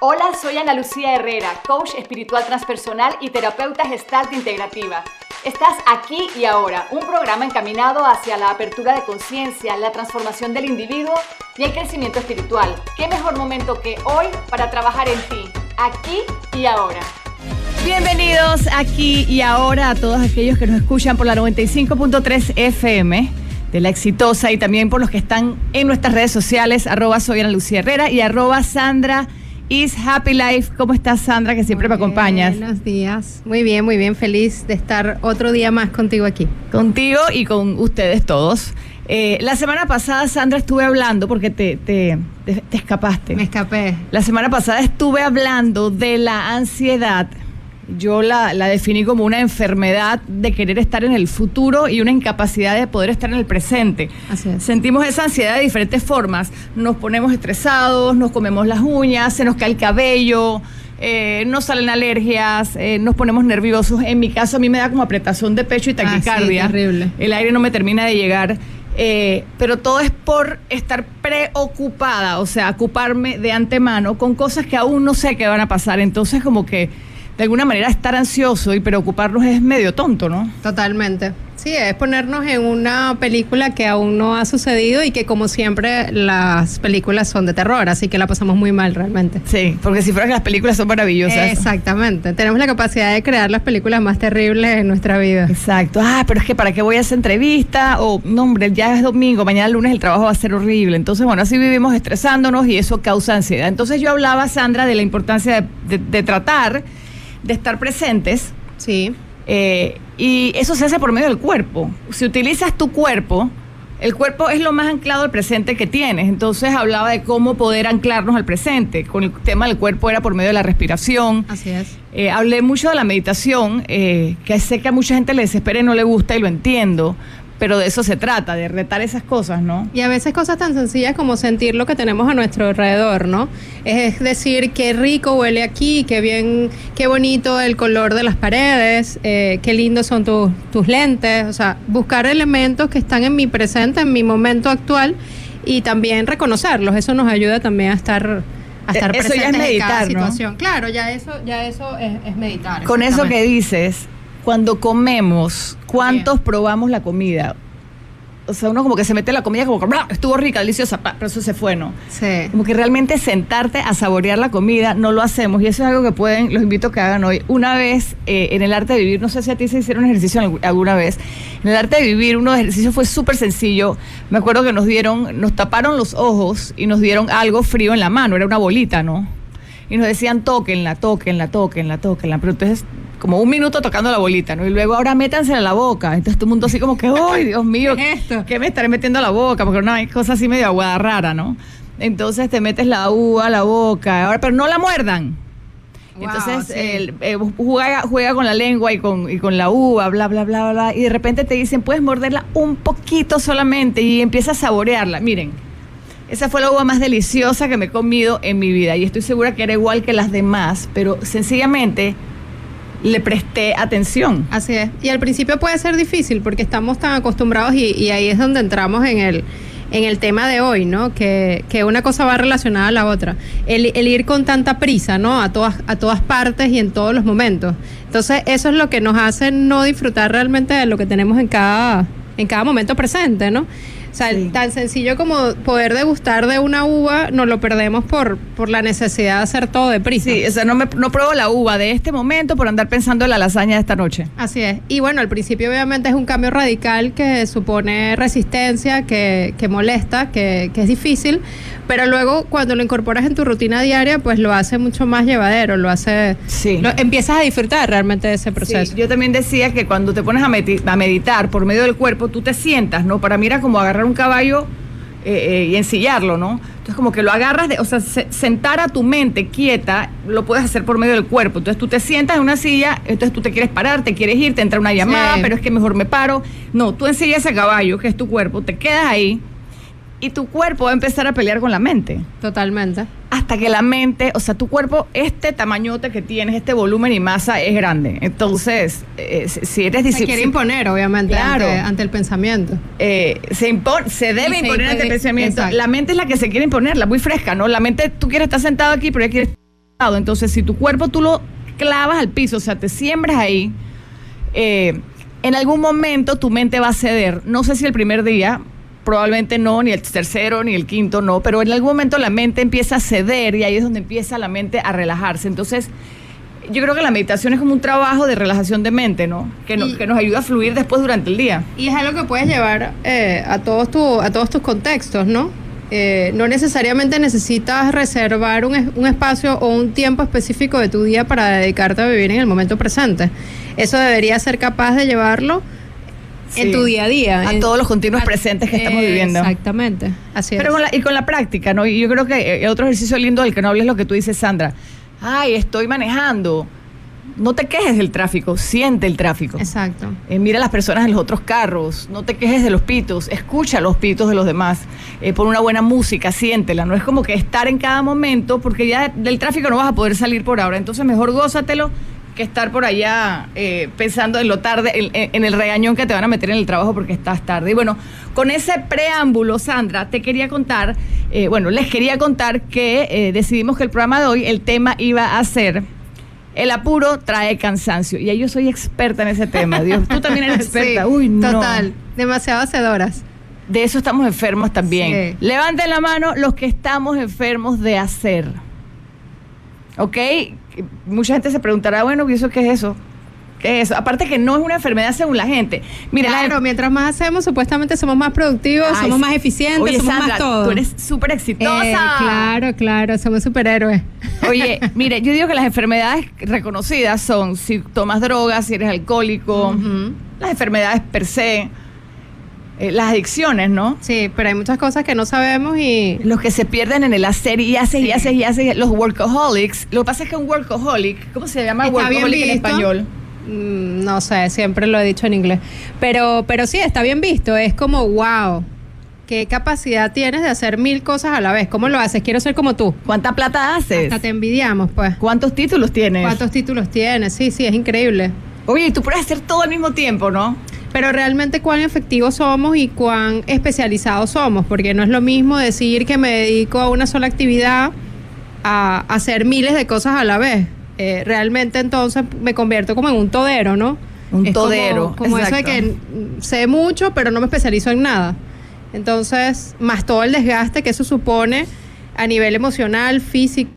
Hola, soy Ana Lucía Herrera, coach espiritual transpersonal y terapeuta gestalt integrativa. Estás aquí y ahora, un programa encaminado hacia la apertura de conciencia, la transformación del individuo y el crecimiento espiritual. ¿Qué mejor momento que hoy para trabajar en ti, aquí y ahora? Bienvenidos aquí y ahora a todos aquellos que nos escuchan por la 95.3 FM de la exitosa y también por los que están en nuestras redes sociales, arroba soy Ana Lucía Herrera y arroba Sandra Is Happy Life. ¿Cómo estás, Sandra, que siempre me acompañas? Buenos días. Muy bien, muy bien. Feliz de estar otro día más contigo aquí. Contigo y con ustedes todos. Eh, la semana pasada, Sandra, estuve hablando porque te, te, te, te escapaste. Me escapé. La semana pasada estuve hablando de la ansiedad yo la, la, definí como una enfermedad de querer estar en el futuro y una incapacidad de poder estar en el presente. Así es. Sentimos esa ansiedad de diferentes formas. Nos ponemos estresados, nos comemos las uñas, se nos cae el cabello, eh, nos salen alergias, eh, nos ponemos nerviosos. En mi caso, a mí me da como apretación de pecho y taquicardia. Ah, sí, terrible. El aire no me termina de llegar. Eh, pero todo es por estar preocupada, o sea, ocuparme de antemano con cosas que aún no sé qué van a pasar. Entonces, como que de alguna manera estar ansioso y preocuparnos es medio tonto, ¿no? Totalmente. Sí, es ponernos en una película que aún no ha sucedido y que como siempre las películas son de terror, así que la pasamos muy mal realmente. Sí, porque si fueran las películas son maravillosas. Exactamente. Tenemos la capacidad de crear las películas más terribles en nuestra vida. Exacto. Ah, pero es que para qué voy a hacer entrevista o no, hombre, ya es domingo, mañana lunes el trabajo va a ser horrible. Entonces, bueno, así vivimos estresándonos y eso causa ansiedad. Entonces yo hablaba, Sandra, de la importancia de, de, de tratar de estar presentes. Sí. Eh, y eso se hace por medio del cuerpo. Si utilizas tu cuerpo, el cuerpo es lo más anclado al presente que tienes. Entonces hablaba de cómo poder anclarnos al presente. Con el tema del cuerpo era por medio de la respiración. Así es. Eh, hablé mucho de la meditación, eh, que sé que a mucha gente le desespera y no le gusta y lo entiendo pero de eso se trata, de retar esas cosas, ¿no? Y a veces cosas tan sencillas como sentir lo que tenemos a nuestro alrededor, ¿no? Es decir, qué rico huele aquí, qué bien, qué bonito el color de las paredes, eh, qué lindos son tu, tus lentes, o sea, buscar elementos que están en mi presente, en mi momento actual y también reconocerlos, eso nos ayuda también a estar a estar eso ya es meditar, en cada ¿no? situación. Claro, ya eso, ya eso es, es meditar. Con eso que dices, cuando comemos, ¿cuántos Bien. probamos la comida? O sea, uno como que se mete la comida como que estuvo rica, deliciosa, pero eso se fue, ¿no? Sí. Como que realmente sentarte a saborear la comida, no lo hacemos. Y eso es algo que pueden, los invito a que hagan hoy. Una vez eh, en el arte de vivir, no sé si a ti se hicieron ejercicio alguna vez, en el arte de vivir uno de ejercicios fue súper sencillo. Me acuerdo que nos dieron, nos taparon los ojos y nos dieron algo frío en la mano, era una bolita, ¿no? Y nos decían, tóquenla, tóquenla, tóquenla, tóquenla. Pero entonces como un minuto tocando la bolita, ¿no? Y luego ahora métanse en la boca. Entonces todo el mundo así como que, ¡ay, Dios mío! ¿Qué, es esto? ¿Qué me estaré metiendo a la boca? Porque no hay cosa así medio aguada rara, ¿no? Entonces te metes la uva a la boca, ahora, pero no la muerdan. Wow, Entonces sí. eh, juega, juega con la lengua y con, y con la uva, bla, bla, bla, bla. Y de repente te dicen, puedes morderla un poquito solamente y empiezas a saborearla. Miren, esa fue la uva más deliciosa que me he comido en mi vida y estoy segura que era igual que las demás, pero sencillamente le presté atención. Así es. Y al principio puede ser difícil porque estamos tan acostumbrados y, ahí es donde entramos en el, en el tema de hoy, ¿no? Que, que una cosa va relacionada a la otra. El, el, ir con tanta prisa, ¿no? A todas, a todas partes y en todos los momentos. Entonces, eso es lo que nos hace no disfrutar realmente de lo que tenemos en cada, en cada momento presente, ¿no? O sea, sí. tan sencillo como poder degustar de una uva, nos lo perdemos por, por la necesidad de hacer todo deprisa. Sí, o sea, no, me, no pruebo la uva de este momento por andar pensando en la lasaña de esta noche. Así es. Y bueno, al principio obviamente es un cambio radical que supone resistencia, que, que molesta, que, que, es difícil, pero luego cuando lo incorporas en tu rutina diaria, pues lo hace mucho más llevadero, lo hace... Sí. Lo, empiezas a disfrutar realmente de ese proceso. Sí, yo también decía que cuando te pones a, a meditar por medio del cuerpo, tú te sientas, ¿no? Para mí era como agarrar un caballo eh, eh, y ensillarlo, ¿no? Entonces como que lo agarras, de, o sea, se, sentar a tu mente quieta, lo puedes hacer por medio del cuerpo. Entonces tú te sientas en una silla, entonces tú te quieres parar, te quieres ir, te entra una llamada, sí. pero es que mejor me paro. No, tú ensillas ese caballo, que es tu cuerpo, te quedas ahí y tu cuerpo va a empezar a pelear con la mente. Totalmente. Hasta que la mente, o sea, tu cuerpo, este tamañote que tienes, este volumen y masa es grande. Entonces, eh, si eres Se quiere imponer, obviamente, claro. ante, ante el pensamiento. Eh, se, impone, se debe se imponer ante el pensamiento. exacto. La mente es la que se quiere imponer, la muy fresca, ¿no? La mente, tú quieres estar sentado aquí, pero ya quieres Entonces, si tu cuerpo tú lo clavas al piso, o sea, te siembras ahí, eh, en algún momento tu mente va a ceder. No sé si el primer día, probablemente no, ni el tercero, ni el quinto, no, pero en algún momento la mente empieza a ceder y ahí es donde empieza la mente a relajarse. Entonces, yo creo que la meditación es como un trabajo de relajación de mente, ¿no? Que, que nos ayuda a fluir después durante el día. Y es algo que puedes llevar eh, a, todos tu, a todos tus contextos, ¿no? Eh, no necesariamente necesitas reservar un, un, espacio o un tiempo específico de tu día para dedicarte a vivir en el momento presente. Eso debería ser capaz de llevarlo en tu día a día. A todos los continuos presentes que estamos viviendo. Exactamente, así Pero y con la práctica, ¿no? Y yo creo que eh, otro ejercicio lindo del que no hables es lo que tú dices, Sandra. Ay, estoy manejando no te quejes del tráfico, siente el tráfico. Exacto. Eh, mira a las personas en los otros carros, no te quejes de los pitos, escucha los pitos de los demás, eh, pon una buena música, siéntela. No es como que estar en cada momento, porque ya del tráfico no vas a poder salir por ahora. Entonces mejor gózatelo que estar por allá eh, pensando en lo tarde, en, el regañón que te van a meter en el trabajo porque estás tarde. Y bueno, con ese preámbulo, Sandra, te quería contar, bueno, les quería contar que decidimos que el programa de hoy, el tema iba a ser el apuro trae cansancio. Y yo soy experta en ese tema. Dios, tú también eres experta. Uy, no. Total, demasiado hacedoras. De eso estamos enfermos también. Levanten la mano los que estamos enfermos de hacer. ¿Ok? Mucha gente se preguntará, bueno, ¿y eso qué es eso? ¿Qué es eso? Aparte que no es una enfermedad según la gente. Mira, claro, mientras más hacemos, supuestamente somos más productivos, somos más eficientes, somos más todo. Tú eres súper exitosa. Eh, claro, claro, somos superhéroes. Oye, mire, yo digo que las enfermedades reconocidas son si tomas drogas, si eres alcohólico, las enfermedades per se. Eh, las adicciones, ¿no? Sí, pero hay muchas cosas que no sabemos y... Los que se pierden en el hacer y haces y haces y haces, los workaholics. Lo que pasa es que un workaholic, ¿cómo se llama workaholic en español? Mm, no sé, siempre lo he dicho en inglés. Pero, pero sí, está bien visto. Es como, wow, qué capacidad tienes de hacer mil cosas a la vez. ¿Cómo lo haces? Quiero ser como tú. ¿Cuánta plata haces? Hasta te envidiamos, pues. ¿Cuántos títulos tienes? ¿Cuántos títulos tienes? Sí, sí, es increíble. Oye, y tú puedes hacer todo al mismo tiempo, ¿no? Pero realmente cuán efectivos somos y cuán especializados somos, porque no es lo mismo decir que me dedico a una sola actividad a hacer miles de cosas a la vez. Eh, realmente entonces me convierto como en un todero, ¿no? Un todero. Como, eso de que sé mucho, pero no me especializo en nada. Entonces, más todo el desgaste que eso supone a nivel emocional, físico.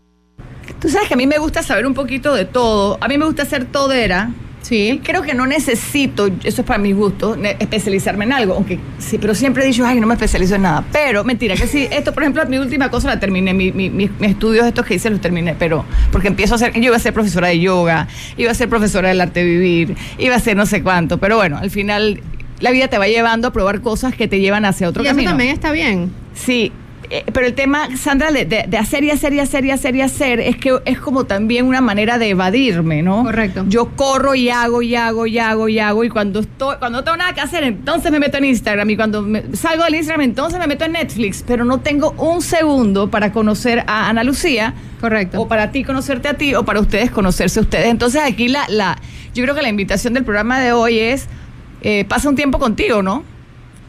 Tú sabes que a mí me gusta saber un poquito de todo. A mí me gusta ser todera Sí. Creo que no necesito, eso es para mi gusto, especializarme en algo, aunque sí, pero siempre he dicho, ay, no me especializo en nada. Pero mentira, que sí, esto, por ejemplo, mi última cosa la terminé, mi, mi, mis estudios estos que hice los terminé, pero porque empiezo a ser, yo iba a ser profesora de yoga, iba a ser profesora del arte de vivir, iba a ser no sé cuánto, pero bueno, al final la vida te va llevando a probar cosas que te llevan hacia otro y camino. Eso también está bien. Sí, eh, pero el tema, Sandra, de, de, hacer y hacer y hacer y hacer y hacer, es que es como también una manera de evadirme, ¿no? Correcto. Yo corro y hago y hago y hago y hago y cuando estoy, cuando no tengo nada que hacer, entonces me meto en Instagram y cuando salgo del Instagram, entonces me meto en Netflix, pero no tengo un segundo para conocer a Ana Lucía. Correcto. O para ti conocerte a ti o para ustedes conocerse a ustedes. Entonces aquí la, la, yo creo que la invitación del programa de hoy es, eh, pasa un tiempo contigo, ¿no?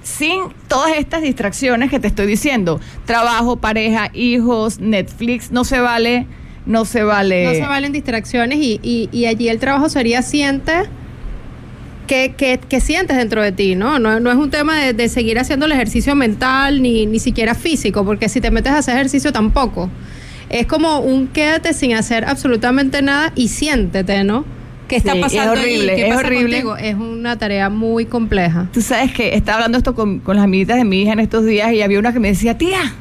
Sin todas estas distracciones que te estoy diciendo. Trabajo, pareja, hijos, Netflix, no se vale, no se vale. No se valen distracciones y, y, allí el trabajo sería siente. ¿Qué, qué, sientes dentro de ti? ¿no? No, no es un tema de, de, seguir haciendo el ejercicio mental ni, ni siquiera físico, porque si te metes a hacer ejercicio tampoco. Es como un quédate sin hacer absolutamente nada y siéntete, ¿no? ¿Qué está pasando? Es horrible, es horrible. Es una tarea muy compleja. Tú sabes que estaba hablando esto con, las amiguitas de mi hija en estos días y había una que me decía, tía,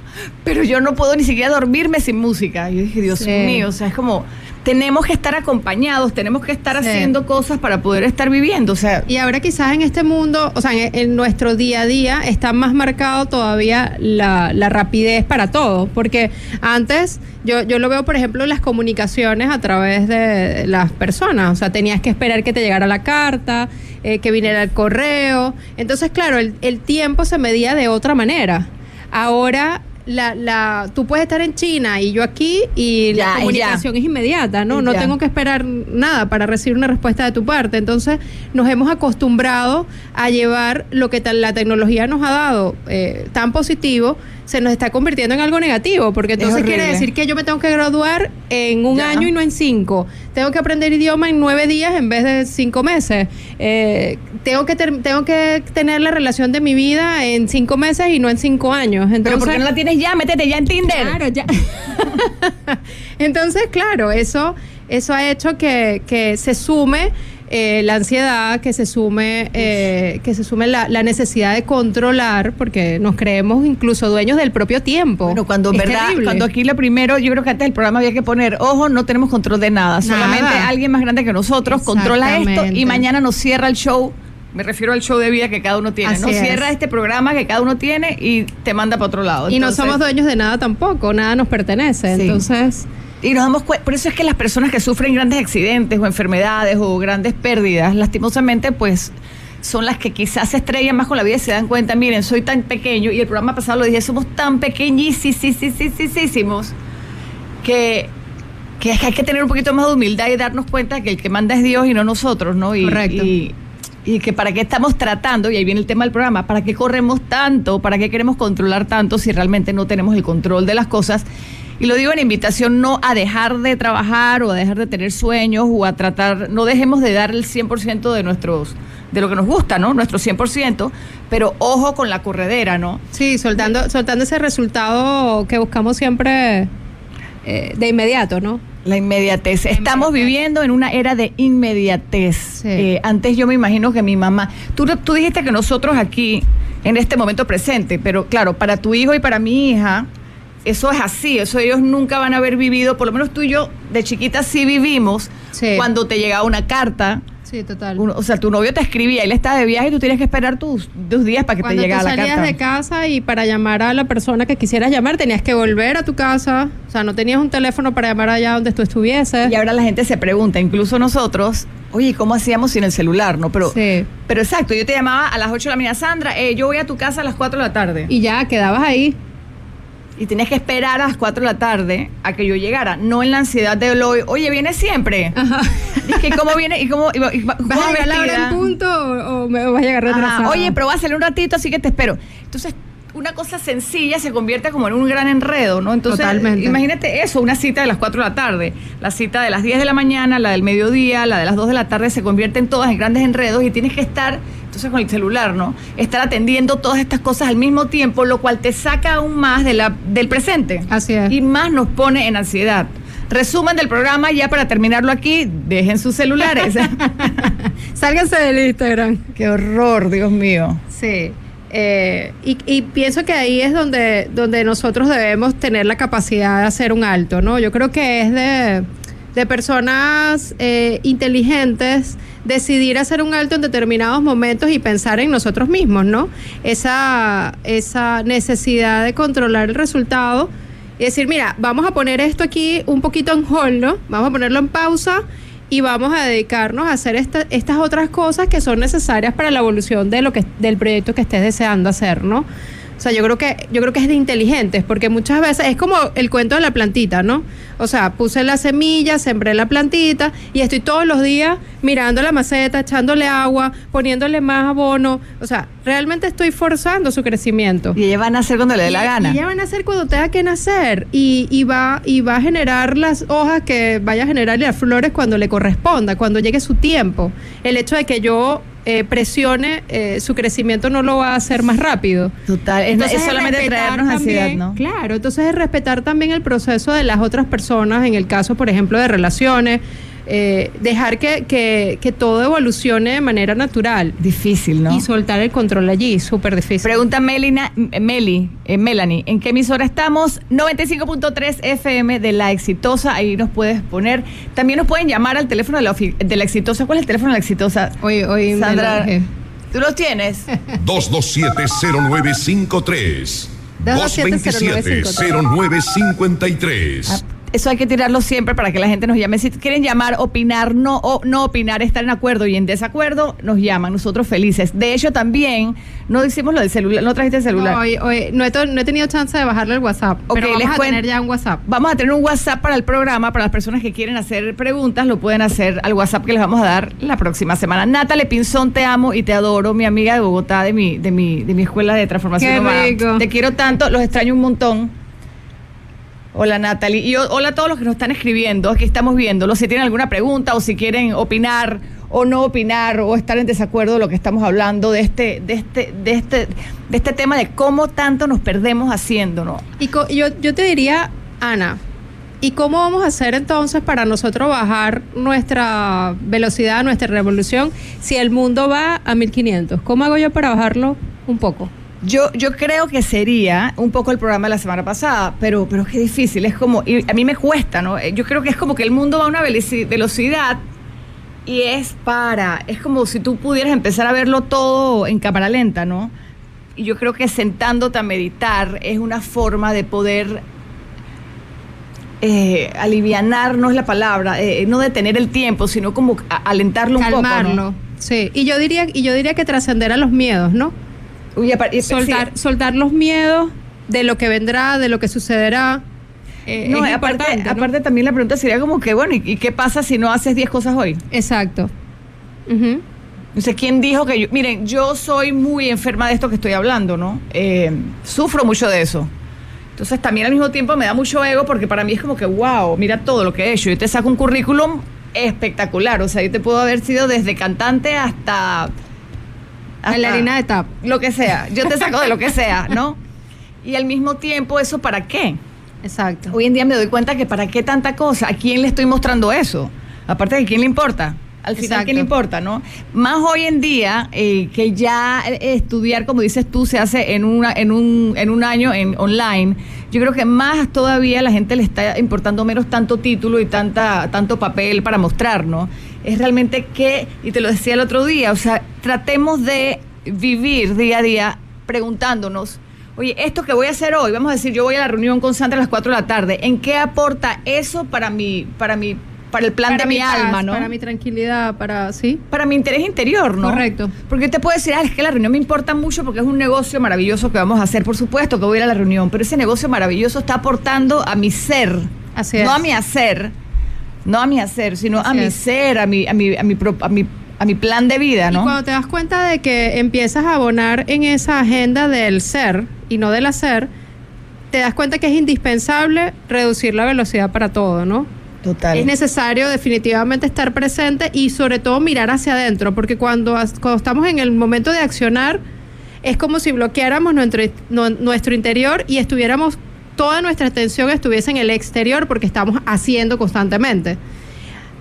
pero yo no puedo ni siquiera dormirme sin música. Y yo dije, Dios mío, o sea, es como tenemos que estar acompañados, tenemos que estar haciendo cosas para poder estar viviendo. O sea, y ahora quizás en este mundo, o sea, en, nuestro día a día está más marcado todavía la, rapidez para todo, porque antes yo, yo lo veo, por ejemplo, las comunicaciones a través de las personas, o sea, tenías que esperar que te llegara la carta, eh, que viniera el correo, entonces, claro, el, el tiempo se medía de otra manera. Ahora la, la, tú puedes estar en China y yo aquí y la comunicación es inmediata, ¿no? No tengo que esperar nada para recibir una respuesta de tu parte. Entonces, nos hemos acostumbrado a llevar lo que la tecnología nos ha dado eh, tan positivo se nos está convirtiendo en algo negativo, porque entonces quiere decir que yo me tengo que graduar en un año y no en cinco. Tengo que aprender idioma en nueve días en vez de cinco meses. Eh, tengo, que tengo que tener la relación de mi vida en cinco meses y no en cinco años. Entonces, Pero ¿por qué no la tienes ya? Métete ya en Tinder. Claro, ya. entonces, claro, eso, eso ha hecho que, que se sume eh, la ansiedad, que se sume, eh, que se sume la, necesidad de controlar, porque nos creemos incluso dueños del propio tiempo. Bueno, cuando verdad, cuando aquí lo primero, yo creo que antes del programa había que poner, ojo, no tenemos control de nada, solamente alguien más grande que nosotros controla esto y mañana nos cierra el show me refiero al show de vida que cada uno tiene. Nos cierra este programa que cada uno tiene y te manda para otro lado. y no somos dueños de nada tampoco, nada nos pertenece. Entonces. Y nos damos por eso es que las personas que sufren grandes accidentes o enfermedades o grandes pérdidas, lastimosamente, pues son las que quizás se estrellan más con la vida y se dan cuenta, miren, soy tan pequeño, y el programa pasado lo dije, somos tan pequeñísimos que, que hay que tener un poquito más de humildad y darnos cuenta que el que manda es Dios y no nosotros, ¿no? Y, Correcto. Y, y que para qué estamos tratando, y ahí viene el tema del programa, para qué corremos tanto, para qué queremos controlar tanto si realmente no tenemos el control de las cosas y lo digo en invitación no a dejar de trabajar o a dejar de tener sueños o a tratar, no dejemos de dar el 100% de nuestros de lo que nos gusta, ¿no? Nuestro 100%, pero ojo con la corredera, ¿no? Sí, soltando soltando ese resultado que buscamos siempre eh, de inmediato, ¿no? La inmediatez. Estamos viviendo en una era de inmediatez. Eh, antes yo me imagino que mi mamá, tú, tú dijiste que nosotros aquí, en este momento presente, pero claro, para tu hijo y para mi hija, eso es así, eso ellos nunca van a haber vivido, por lo menos tú y yo de chiquita sí vivimos cuando te llegaba una carta. Sí, total. o sea, tu novio te escribía, él estaba de viaje y tú tienes que esperar tus dos días para que te llegara la carta. salías de casa y para llamar a la persona que quisieras llamar tenías que volver a tu casa, o sea, no tenías un teléfono para llamar allá donde tú estuvieses. Y ahora la gente se pregunta, incluso nosotros, oye, ¿cómo hacíamos sin el celular? No, pero, pero exacto, yo te llamaba a las 8 de la mañana, Sandra, eh, yo voy a tu casa a las 4 de la tarde. Y ya, quedabas ahí y tenías que esperar a las 4 de la tarde a que yo llegara, no en la ansiedad de hoy, oye, viene siempre. Ajá. Dije, ¿cómo viene? ¿Y cómo, ¿Vas a llegar a la hora en punto o, me vas a llegar retrasada? Oye, pero va a salir un ratito, así que te espero. Entonces, una cosa sencilla se convierte como en un gran enredo, ¿no? Entonces, imagínate eso, una cita de las 4 de la tarde, la cita de las 10 de la mañana, la del mediodía, la de las 2 de la tarde, se convierten todas en grandes enredos y tienes que estar entonces con el celular, ¿no? Estar atendiendo todas estas cosas al mismo tiempo, lo cual te saca aún más de la, del presente. Así es. Y más nos pone en ansiedad. Resumen del programa, ya para terminarlo aquí, dejen sus celulares. Sálganse del Instagram. Qué horror, Dios mío. Sí. Eh, y, pienso que ahí es donde, donde nosotros debemos tener la capacidad de hacer un alto, ¿no? Yo creo que es de, de personas eh, inteligentes decidir hacer un alto en determinados momentos y pensar en nosotros mismos, ¿no? Esa, esa necesidad de controlar el resultado y decir, mira, vamos a poner esto aquí un poquito en hold, ¿no? Vamos a ponerlo en pausa y vamos a dedicarnos a hacer estas otras cosas que son necesarias para la evolución de lo que, del proyecto que estés deseando hacer, ¿no? O sea, yo creo que yo creo que es de inteligentes, porque muchas veces es como el cuento de la plantita, ¿no? O sea, puse la semilla, sembré la plantita y estoy todos los días mirando la maceta, echándole agua, poniéndole más abono. O sea, realmente estoy forzando su crecimiento. Y ella va a nacer cuando le dé la gana. Y ella va a nacer cuando tenga que nacer. Y, y, va, y va a generar las hojas que vaya a generar las flores cuando le corresponda, cuando llegue su tiempo. El hecho de que yo eh, presione, eh, su crecimiento no lo va a hacer más rápido. Total, es, solamente traernos ansiedad, ¿no? Claro, entonces es respetar también el proceso de las otras personas, en el caso, por ejemplo, de relaciones, eh, dejar que, que, que, todo evolucione de manera natural. Difícil, ¿no? Y soltar el control allí, súper difícil. Pregunta Melina, Meli, eh, Melanie, ¿en qué emisora estamos? 95.3 FM de La Exitosa, ahí nos puedes poner. También nos pueden llamar al teléfono de la, de la Exitosa. ¿Cuál es el teléfono de la Exitosa? Hoy, hoy, Sandra, ¿tú los tienes? 227-0953. 227-0953. Eso hay que tirarlo siempre para que la gente nos llame. Si quieren llamar, opinar, no, o, no opinar, estar en acuerdo y en desacuerdo, nos llaman. Nosotros felices. De hecho, también, no decimos lo del celular, no trajiste el celular. No, hoy- hoy no, he, to- no he tenido chance de bajarle el WhatsApp. Ok, pero vamos a tener ya un WhatsApp. Vamos a tener un WhatsApp para el programa, para las personas que quieren hacer preguntas, lo pueden hacer al WhatsApp que les vamos a dar la próxima semana. Natalie Pinzón, te amo y te adoro, mi amiga de Bogotá, de mi, de mi, de mi escuela de transformación Qué rico. Te quiero tanto, los extraño un montón. Hola Natalie. Y hola a todos los que nos están escribiendo, aquí estamos viéndolo. Si tienen alguna pregunta o si quieren opinar o no opinar o estar en desacuerdo de lo que estamos hablando de este, de este, de este, de este tema de cómo tanto nos perdemos haciendo, ¿no? Y yo, yo te diría, Ana, ¿y cómo vamos a hacer entonces para nosotros bajar nuestra velocidad, nuestra revolución, si el mundo va a 1500? ¿Cómo hago yo para bajarlo un poco? Yo, yo creo que sería un poco el programa de la semana pasada, pero, pero qué difícil, es como, y a mí me cuesta, ¿no? Eh, Yo creo que es como que el mundo va a una veloci- velocidad y es para, es como si tú pudieras empezar a verlo todo en cámara lenta, ¿no? Y yo creo que sentándote a meditar es una forma de poder eh, no es la palabra, eh, no detener el tiempo, sino como alentarlo un poco. ¿no? Sí, y yo diría, y yo diría que trascender a los miedos, ¿no? Y- Soltar, sí. soltar los miedos de lo que vendrá, de lo que sucederá. Eh, No, es aparte, aparte también la pregunta sería como que, bueno, ¿y, y qué pasa si no haces 10 cosas hoy? Exacto. Ujú. No sé, ¿quién dijo que yo...? Miren, yo soy muy enferma de esto que estoy hablando, ¿no? Eh, sufro mucho de eso. Entonces también al mismo tiempo me da mucho ego porque para mí es como que, wow, mira todo lo que he hecho. Yo te saco un currículum espectacular. O sea, yo te puedo haber sido desde cantante hasta... hasta Bailarina de tap. Lo que sea. Yo te saco de lo que sea, ¿no? Y al mismo tiempo, ¿eso para qué? Exacto. Hoy en día me doy cuenta que para qué tanta cosa, ¿a quién le estoy mostrando eso? Aparte de quién le importa. Al final, Exacto. ¿quién le importa, no? Más hoy en día, eh, que ya eh, estudiar, como dices tú, se hace en, una, en, un, en un año en online, yo creo que más todavía la gente le está importando menos tanto título y tanta, tanto papel para mostrar, ¿no? Es realmente que, y te lo decía el otro día, o sea, tratemos de vivir día a día preguntándonos, oye, esto que voy a hacer hoy, vamos a decir, yo voy a la reunión con Sandra a las 4 de la tarde, ¿en qué aporta eso para mi, para mi, para el plan Para de mi, paz, alma, ¿no? Para mi tranquilidad, para... ¿Sí? para mi interés interior, ¿no? Correcto. Porque yo te puedo decir, ah, es que la reunión me importa mucho porque es un negocio maravilloso que vamos a hacer. Por supuesto que voy a ir a la reunión, pero ese negocio maravilloso está aportando a mi ser, Así no es. a mi hacer, no a mi hacer, sino a mi ser, a mi, a mi, a mi, pro- a mi, a mi plan de vida, Y ¿no? cuando te das cuenta de que empiezas a abonar en esa agenda del ser y no del hacer, te das cuenta que es indispensable reducir la velocidad para todo, ¿no? Total. Es necesario definitivamente estar presente y sobre todo mirar hacia adentro, porque cuando, cuando estamos en el momento de accionar, es como si bloqueáramos nuestro, no- nuestro interior y estuviéramos, toda nuestra atención estuviese en el exterior porque estamos haciendo constantemente.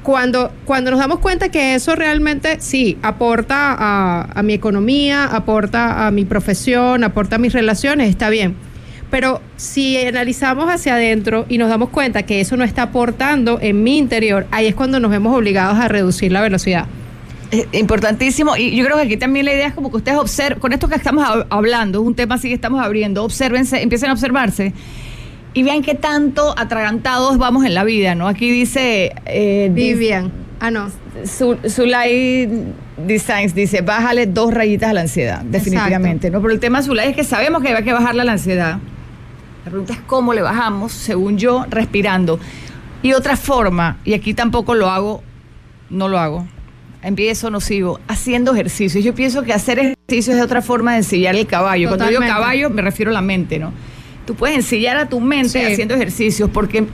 Cuando, cuando nos damos cuenta que eso realmente sí aporta a, mi economía, aporta a mi profesión, aporta a mis relaciones, está bien. Pero si analizamos hacia adentro y nos damos cuenta que eso no está aportando en mi interior, ahí es cuando nos vemos obligados a reducir la velocidad. Eh, Importantísimo, y yo creo que aquí también la idea es como que ustedes observen, con esto que estamos hab- hablando, es un tema así que estamos abriendo, obsérvense, empiecen a observarse y vean qué tanto atragantados vamos en la vida, ¿no? Aquí dice... eh, Vivian. Ah, no. Zulay Designs dice, bájale dos rayitas a la ansiedad, definitivamente, ¿no? Pero el tema de Zulay es que sabemos que hay que bajarle a la ansiedad. La pregunta es cómo le bajamos, según yo, respirando. Y otra forma, y aquí tampoco lo hago, no lo hago, empiezo, no sigo, haciendo ejercicios. Yo pienso que hacer ejercicios es otra forma de ensillar el caballo. Cuando digo caballo, me refiero a la mente, ¿no? Tú puedes ensillar a tu mente Sí. haciendo ejercicios porque,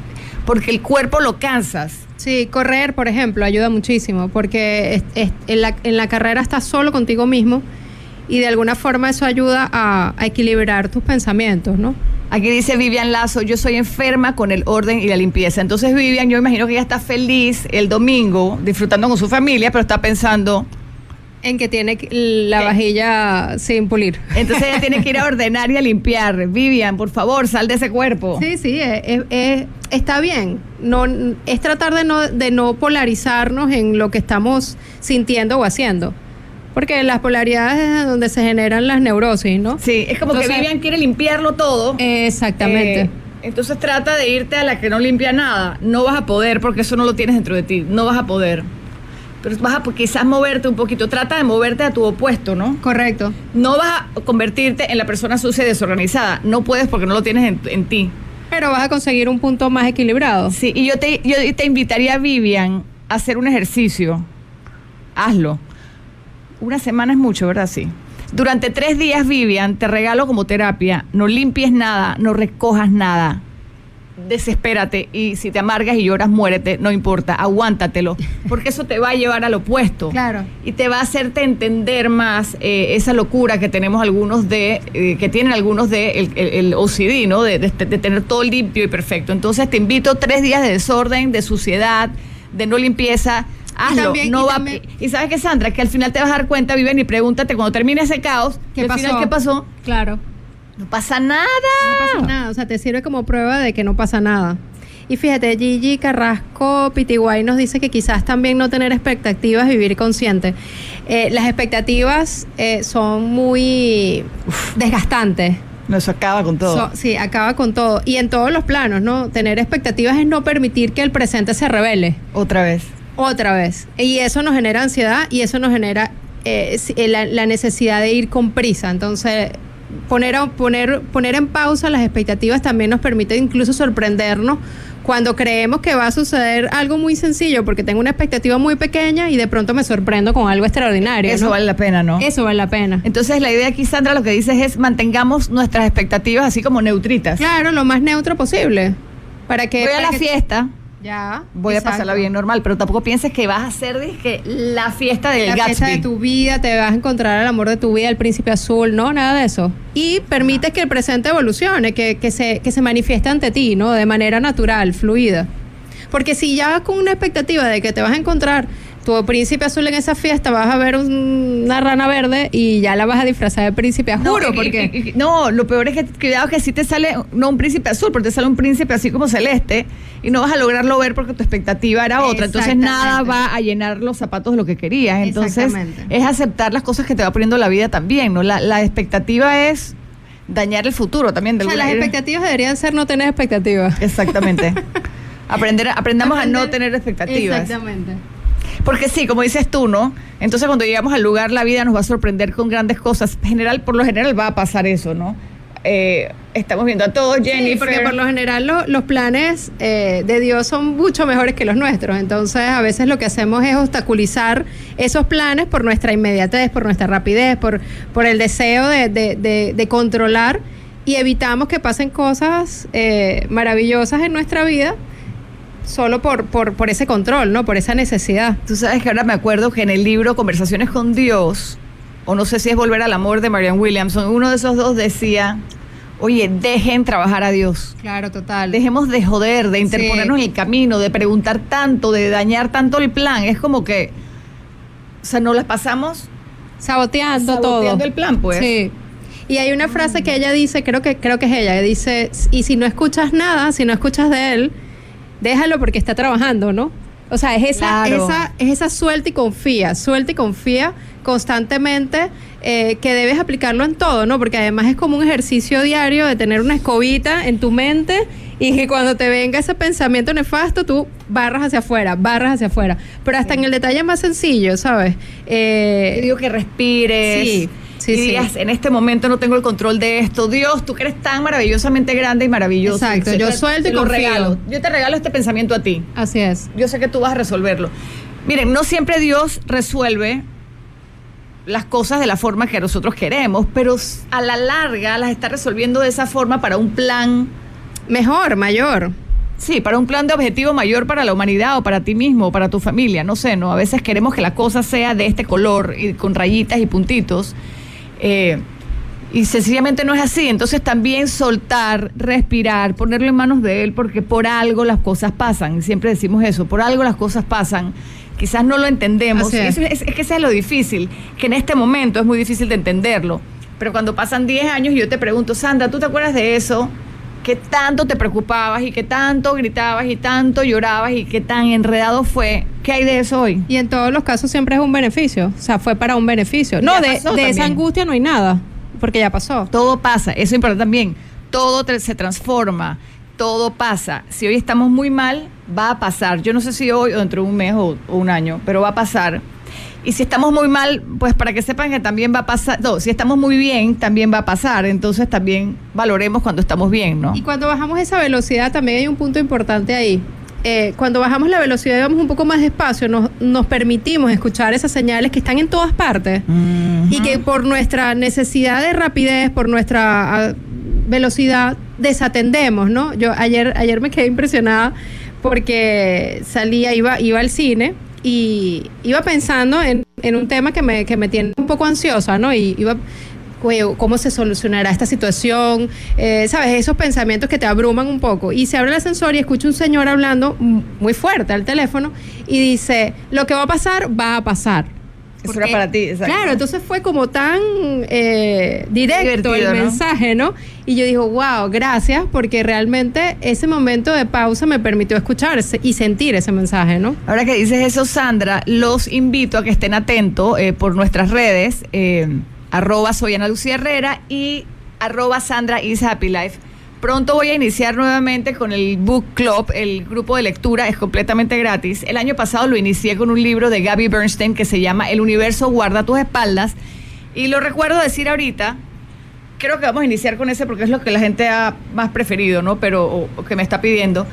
porque el cuerpo lo cansas. Sí, correr, por ejemplo, ayuda muchísimo, porque es- es- en, la, en la carrera estás solo contigo mismo y de alguna forma eso ayuda a, a equilibrar tus pensamientos, ¿no? Aquí dice Vivian Lazo, yo soy enferma con el orden y la limpieza. Entonces Vivian, yo imagino que ella está feliz el domingo, disfrutando con su familia, pero está pensando, En que tiene la ¿Qué? vajilla sin pulir. entonces ella tiene que ir a ordenar y a limpiar. Vivian, por favor, sal de ese cuerpo. Sí, sí, es- es- es- está bien. No, es tratar de no, de no polarizarnos en lo que estamos sintiendo o haciendo. Porque las polaridades es donde se generan las neurosis, ¿no? Sí, es como Entonces- que Vivian quiere limpiarlo todo. Exactamente. Eh, Entonces trata de irte a la que no limpia nada. No vas a poder porque eso no lo tienes dentro de ti. No vas a poder. Pero vas a quizás moverte un poquito. Trata de moverte a tu opuesto, ¿no? Correcto. No vas a convertirte en la persona sucia y desorganizada. No puedes porque no lo tienes en, en ti. Pero vas a conseguir un punto más equilibrado. Sí, y yo te, yo te invitaría, Vivian, a hacer un ejercicio. Hazlo. Una semana es mucho, ¿verdad? Sí. Durante tres días, Vivian, te regalo como terapia, no limpies nada, no recojas nada. Desespérate y si te amargas y lloras, muérete, no importa, aguántatelo, porque eso te va a llevar al opuesto. Claro. Y te va a hacerte entender más eh, esa locura que tenemos algunos de, eh, que tienen algunos de el, OCD, ¿no? De, de, tener todo limpio y perfecto. Entonces te invito tres días de desorden, de suciedad, de no limpieza hazlo. Y no va, y sabes que Sandra, que al final te vas a dar cuenta, viven y pregúntate cuando termine ese caos, ¿qué pasó? Final, ¿qué pasó? Claro. No pasa nada. No pasa nada, o sea, te sirve como prueba de que no pasa nada. Y fíjate, Gigi Carrasco Pitiguay nos dice que quizás también no tener expectativas, vivir consciente. Eh, las expectativas eh, son muy desgastantes. No, eso acaba con todo. sí, acaba con todo. Y en todos los planos, ¿no? Tener expectativas es no permitir que el presente se revele. Otra vez. Otra vez. Y eso nos genera ansiedad y eso nos genera eh, eh, la, necesidad de ir con prisa. Entonces, poner, poner, poner en pausa las expectativas también nos permite incluso sorprendernos cuando creemos que va a suceder algo muy sencillo, porque tengo una expectativa muy pequeña y de pronto me sorprendo con algo extraordinario. Eso vale la pena, ¿no? Eso vale la pena. Entonces la idea aquí, Sandra, lo que dices es mantengamos nuestras expectativas así como neutritas. Claro, lo más neutro posible. Para que, Voy a la fiesta ya. Voy a pasarla bien normal, pero tampoco pienses que vas a ser dije, la fiesta del La fiesta de tu vida, te vas a encontrar el amor de tu vida, el príncipe azul, no, nada de eso. Y permite que el presente evolucione, que, que, se, que se manifieste ante ti, ¿no? De manera natural, fluida. Porque si ya vas con una expectativa de que te vas a encontrar tu príncipe azul en esa fiesta, vas a ver una rana verde y ya la vas a disfrazar de príncipe, juro, no, porque... no, lo peor es que, cuidado que si te sale, no un príncipe azul, porque te sale un príncipe así como celeste y no vas a lograrlo ver porque tu expectativa era otra. Entonces nada va a llenar los zapatos de lo que querías. Entonces es aceptar las cosas que te va poniendo la vida también, ¿no? La, la expectativa es dañar el futuro también. De o sea, las expectativas deberían ser no tener expectativas. Exactamente. Aprender, aprendamos a no tener expectativas. Exactamente. Porque sí, como dices tú, ¿no? Entonces cuando llegamos al lugar la vida nos va a sorprender con grandes cosas. General, por lo general va a pasar eso, ¿no? Eh, estamos viendo a todos, Jenny. Sí, porque por lo general los planes eh, de Dios son mucho mejores que los nuestros. Entonces, a veces lo que hacemos es obstaculizar esos planes por nuestra inmediatez, por nuestra rapidez, por, por el deseo de, de, de, controlar y evitamos que pasen cosas eh, maravillosas en nuestra vida solo por, por, por ese control, ¿no? Por esa necesidad. Tú sabes que ahora me acuerdo que en el libro Conversaciones con Dios, o no sé si es Volver al Amor de Marianne Williamson, uno de esos dos decía, oye, dejen trabajar a Dios. Claro, total. Dejemos de joder, de interponernos en el camino, de preguntar tanto, de dañar tanto el plan. Es como que, o sea, no las pasamos saboteando, saboteando el plan, pues. Sí. Y hay una frase que ella dice, creo que, creo que es ella, que dice, y si no escuchas nada, si no escuchas de él, déjalo porque está trabajando, ¿no? O sea, es esa, esa, es esa suelta y confía, suelta y confía constantemente eh, que debes aplicarlo en todo, ¿no? Porque además es como un ejercicio diario de tener una escobita en tu mente y que cuando te venga ese pensamiento nefasto, tú barras hacia afuera, barras hacia afuera. Pero hasta en el detalle más sencillo, ¿sabes? Eh, digo que respires. Sí Sí, en este momento no tengo el control de esto. Dios, tú que eres tan maravillosamente grande y maravilloso. Exacto, yo suelto y lo regalo. Yo te regalo este pensamiento a ti. Así es. Yo sé que tú vas a resolverlo. Miren, no siempre Dios resuelve las cosas de la forma que nosotros queremos, pero a la larga las está resolviendo de esa forma para un plan mejor, mayor. Sí, para un plan de objetivo mayor para la humanidad o para ti mismo o para tu familia, no sé, ¿no? A veces queremos que la cosa sea de este color y con rayitas y puntitos eh, y sencillamente no es así. Entonces también soltar, respirar, ponerlo en manos de él, porque por algo las cosas pasan. Siempre decimos eso, por algo las cosas pasan. Quizás no lo entendemos. Es. Es, que eso es lo difícil, que en este momento es muy difícil de entenderlo. Pero cuando pasan 10 años y yo te pregunto, Sandra, ¿tú te acuerdas de eso? ¿Qué tanto te preocupabas y qué tanto gritabas y tanto llorabas y qué tan enredado fue? ¿Qué hay de eso hoy? Y en todos los casos siempre es un beneficio, o sea, fue para un beneficio. No, de, esa angustia no hay nada, porque ya pasó. Todo pasa, eso es importante también. Todo se transforma todo pasa. Si hoy estamos muy mal, va a pasar. Yo no sé si hoy o dentro de un mes o, o un año, pero va a pasar. Y si estamos muy mal, pues para que sepan que también va a pasar, no, si estamos muy bien, también va a pasar. Entonces también valoremos cuando estamos bien, ¿no? Y cuando bajamos esa velocidad, también hay un punto importante ahí. Eh, cuando bajamos la velocidad y vamos un poco más despacio, nos, nos permitimos escuchar esas señales que están en todas partes y que por nuestra necesidad de rapidez, por nuestra ah, velocidad, desatendemos, ¿no? Yo ayer, ayer me quedé impresionada porque salía, iba, iba al cine y iba pensando en, un tema que me, que me tiene un poco ansiosa, ¿no? Y iba "Güey, cómo se solucionará esta situación, Eh, sabes, esos pensamientos que te abruman un poco. Y se abre el ascensor y escucho un señor hablando muy fuerte al teléfono y dice, lo que va a pasar, va a pasar. Eso era para ti, exacto. Claro, entonces fue como tan eh, directo Divertido, el ¿no? mensaje, ¿no? Y yo digo, wow, gracias, porque realmente ese momento de pausa me permitió escucharse y sentir ese mensaje, ¿no? Ahora que dices eso, Sandra, los invito a que estén atentos eh, por nuestras redes, eh, arroba soy Ana Lucía Herrera y arroba Sandra is Happy Life. Pronto voy a iniciar nuevamente con el Book Club, el grupo de lectura, es completamente gratis. El año pasado lo inicié con un libro de Gaby Bernstein que se llama El universo guarda tus espaldas. Y lo recuerdo decir ahorita, creo que vamos a iniciar con ese porque es lo que la gente ha más preferido, ¿no? Pero, o- que me está pidiendo.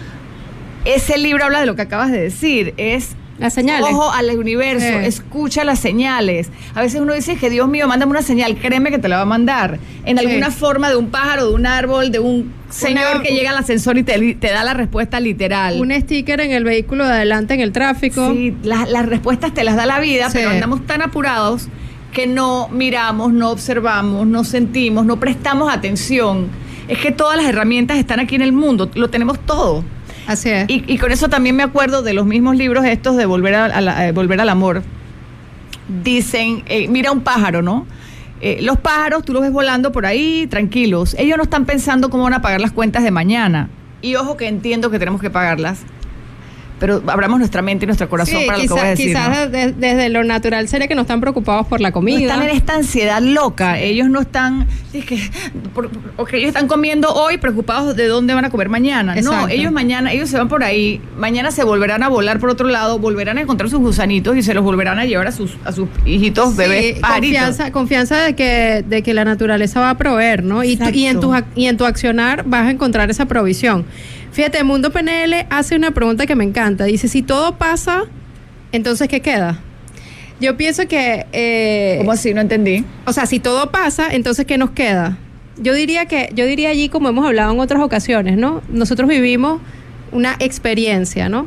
Ese libro habla de lo que acabas de decir, es Las señales. Ojo al universo, Sí. escucha las señales. A veces uno dice que Dios mío, mándame una señal, créeme que te la va a mandar. En Sí. alguna forma de un pájaro, de un árbol, de un señor Una- que llega al ascensor y te, da la respuesta literal. Un sticker en el vehículo de adelante en el tráfico. Sí, la- las respuestas te las da la vida, Sí. pero andamos tan apurados que no miramos, no observamos, no sentimos, no prestamos atención. Es que todas las herramientas están aquí en el mundo, lo tenemos todo. Así es. Y, con eso también me acuerdo de los mismos libros estos de Volver, a- a la- eh, volver al Amor. Dicen, eh, mira un pájaro, ¿no? Eh, los pájaros, tú los ves volando por ahí, tranquilos. Ellos no están pensando cómo van a pagar las cuentas de mañana. Y ojo que entiendo que tenemos que pagarlas. Pero abramos nuestra mente y nuestro corazón Sí, para lo que quizá- voy a decir. quizás ¿no? de- desde lo natural sería que no están preocupados por la No comida. están en esta ansiedad loca. Ellos no están, es que, por- ellos están comiendo hoy preocupados de dónde van a comer mañana. No, Exacto. ellos mañana, ellos se van por ahí, mañana se volverán a volar por otro lado, volverán a encontrar sus gusanitos y se los volverán a llevar a sus, a sus hijitos, Sí, bebés, pajaritos. confianza, confianza de que, de que la naturaleza va a proveer, ¿no? Y, y, en tu, y en tu accionar vas a encontrar esa provisión. Fíjate, Mundo PNL hace una pregunta que me encanta. Dice, si todo pasa, entonces ¿qué queda? Yo pienso que... eh, ¿Cómo así? No entendí. o sea, si todo pasa, entonces ¿qué nos queda? Yo diría que, yo diría allí, como hemos hablado en otras ocasiones, ¿no? Nosotros vivimos una experiencia, ¿no?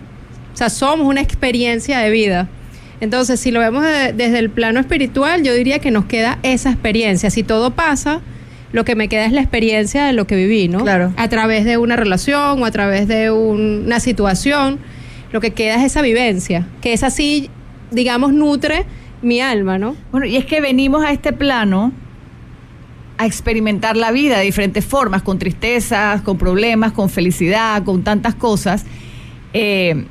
O sea, somos una experiencia de vida. Entonces, si lo vemos de- desde el plano espiritual, yo diría que nos queda esa experiencia. Si todo pasa, lo que me queda es la experiencia de lo que viví, ¿no? Claro. A través de una relación o a través de un- una situación, lo que queda es esa vivencia, que es así, digamos, nutre mi alma, ¿no? Bueno, y es que venimos a este plano a experimentar la vida de diferentes formas, con tristezas, con problemas, con felicidad, con tantas cosas. Eh,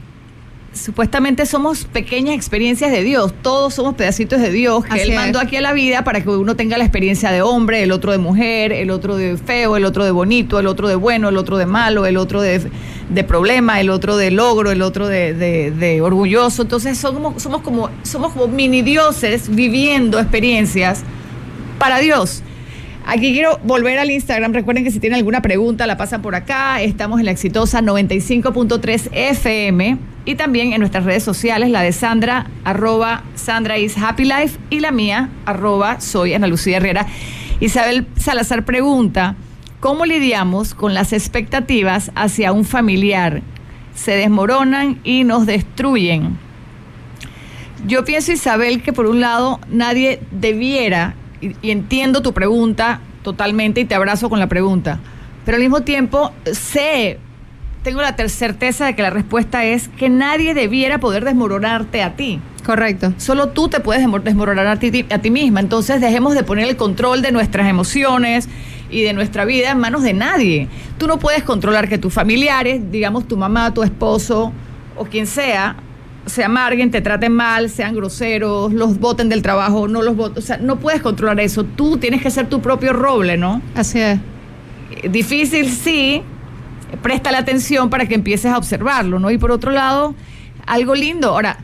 supuestamente somos pequeñas experiencias de Dios, todos somos pedacitos de Dios que Así Él es. mandó aquí a la vida para que uno tenga la experiencia de hombre, el otro de mujer, el otro de feo, el otro de bonito, el otro de bueno, el otro de malo, el otro de, de problema, el otro de logro, el otro de, de- de orgulloso. Entonces somos, somos, como, somos como mini dioses viviendo experiencias para Dios. Aquí quiero volver al Instagram. Recuerden que si tienen alguna pregunta la pasan por acá. Estamos en la exitosa 95.3 FM y también en nuestras redes sociales, la de Sandra, arroba Sandra is Happy Life y la mía, arroba soy Ana Lucía Herrera. Isabel Salazar pregunta, ¿cómo lidiamos con las expectativas hacia un familiar? Se desmoronan y nos destruyen. Yo pienso, Isabel, que por un lado nadie debiera, y, y entiendo tu pregunta totalmente y te abrazo con la pregunta, pero al mismo tiempo sé, tengo la certeza de que la respuesta es que nadie debiera poder desmoronarte a ti. Correcto. Solo tú te puedes desmo- desmoronar a ti, a ti misma. Entonces dejemos de poner el control de nuestras emociones y de nuestra vida en manos de nadie. Tú no puedes controlar que tus familiares, digamos tu mamá, tu esposo o quien sea, se amarguen, te traten mal, sean groseros, los voten del trabajo, no los voten. O sea, no puedes controlar eso. Tú tienes que ser tu propio roble, ¿no? Así es. Difícil, sí. Presta la atención para que empieces a observarlo, ¿no? Y por otro lado, algo lindo. Ahora,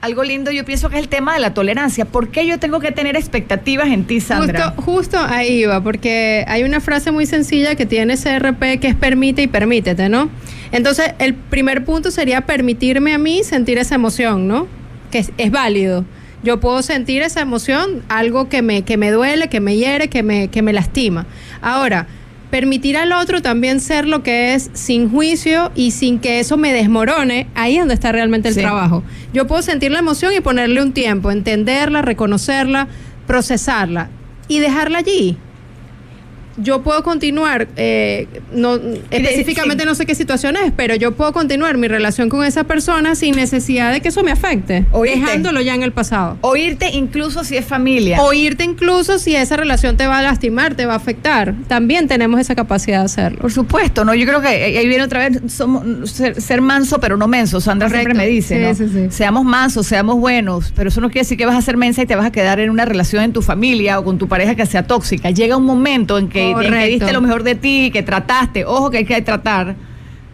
algo lindo yo pienso que es el tema de la tolerancia. ¿Por qué yo tengo que tener expectativas en ti, Sandra? Justo, ahí va, porque hay una frase muy sencilla que tiene CRP que es permite y permítete, ¿no? Entonces, el primer punto sería permitirme a mí sentir esa emoción, ¿no? Que es, es válido. Yo puedo sentir esa emoción, algo que me, que me duele, que me hiere, que me, que me lastima. Ahora, permitir al otro también ser lo que es sin juicio y sin que eso me desmorone, ahí es donde está realmente el Sí. trabajo. Yo puedo sentir la emoción y ponerle un tiempo, entenderla, reconocerla, procesarla y dejarla allí. Yo puedo continuar, eh, no, específicamente no sé qué situación es, pero yo puedo continuar mi relación con esa persona sin necesidad de que eso me afecte, ¿Oíste? dejándolo ya en el pasado. Oírte incluso si es familia. O irte incluso si esa relación te va a lastimar, te va a afectar. También tenemos esa capacidad de hacerlo. Por supuesto, ¿no? Yo creo que ahí viene otra vez somos, ser, ser manso pero no menso. Sandra Correcto. siempre me dice, Sí, ¿no? sí, sí. Seamos mansos, seamos buenos, pero eso no quiere decir que vas a ser mensa y te vas a quedar en una relación en tu familia o con tu pareja que sea tóxica. Llega un momento en que, que diste lo mejor de ti, que trataste. Ojo que hay que tratar.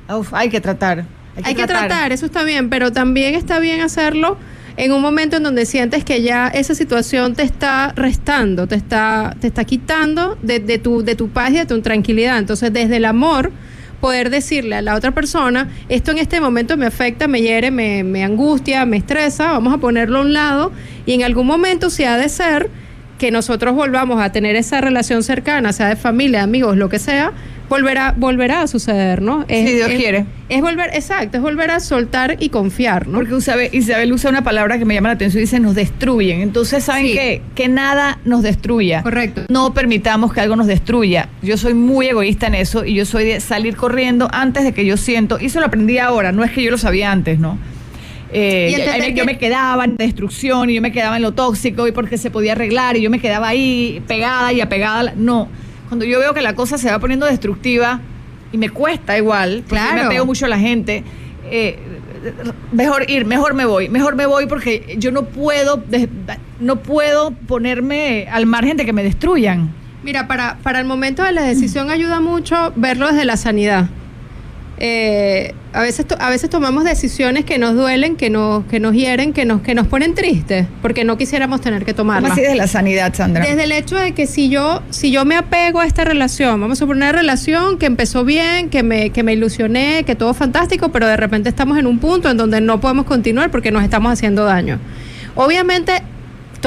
Uf, hay que tratar. Hay que tratar, eso está bien, pero también está bien hacerlo en un momento en donde sientes que ya esa situación te está restando, te está, te está quitando de, de tu, de tu paz y de tu tranquilidad. Entonces, desde el amor, poder decirle a la otra persona, esto en este momento me afecta, me hiere, me, me angustia, me estresa, vamos a ponerlo a un lado y en algún momento, si ha de ser, que nosotros volvamos a tener esa relación cercana, sea de familia, amigos, lo que sea, volverá, volverá a suceder, ¿no? Si Dios es- quiere. Es volver, exacto, es volver a soltar y confiar, ¿no? Porque Isabel, Isabel usa una palabra que me llama la atención y dice nos destruyen. Entonces, ¿saben Sí. qué? Que nada nos destruya. Correcto. No permitamos que algo nos destruya. Yo soy muy egoísta en eso y yo soy de salir corriendo antes de que yo siento. Y eso lo aprendí ahora, no es que yo lo sabía antes, ¿no? Eh, yo me quedaba en destrucción y yo me quedaba en lo tóxico y porque se podía arreglar y yo me quedaba ahí pegada y apegada. No, cuando yo veo que la cosa se va poniendo destructiva y me cuesta igual, porque yo me Claro. apego mucho a la gente, eh, mejor ir, mejor me voy, mejor me voy porque yo no puedo, no puedo ponerme al margen de que me destruyan. Mira, para, para el momento de la decisión ayuda mucho verlo desde la sanidad. Eh, a, veces a veces tomamos decisiones que nos duelen, que nos, que nos hieren, que nos, que nos ponen tristes, porque no quisiéramos tener que ¿Cómo tomarlas. así de la sanidad, Sandra? Desde el hecho de que si yo, si yo me apego a esta relación, vamos a suponer una relación que empezó bien, que me, que me ilusioné, que todo fantástico, pero de repente estamos en un punto en donde no podemos continuar porque nos estamos haciendo daño. Obviamente,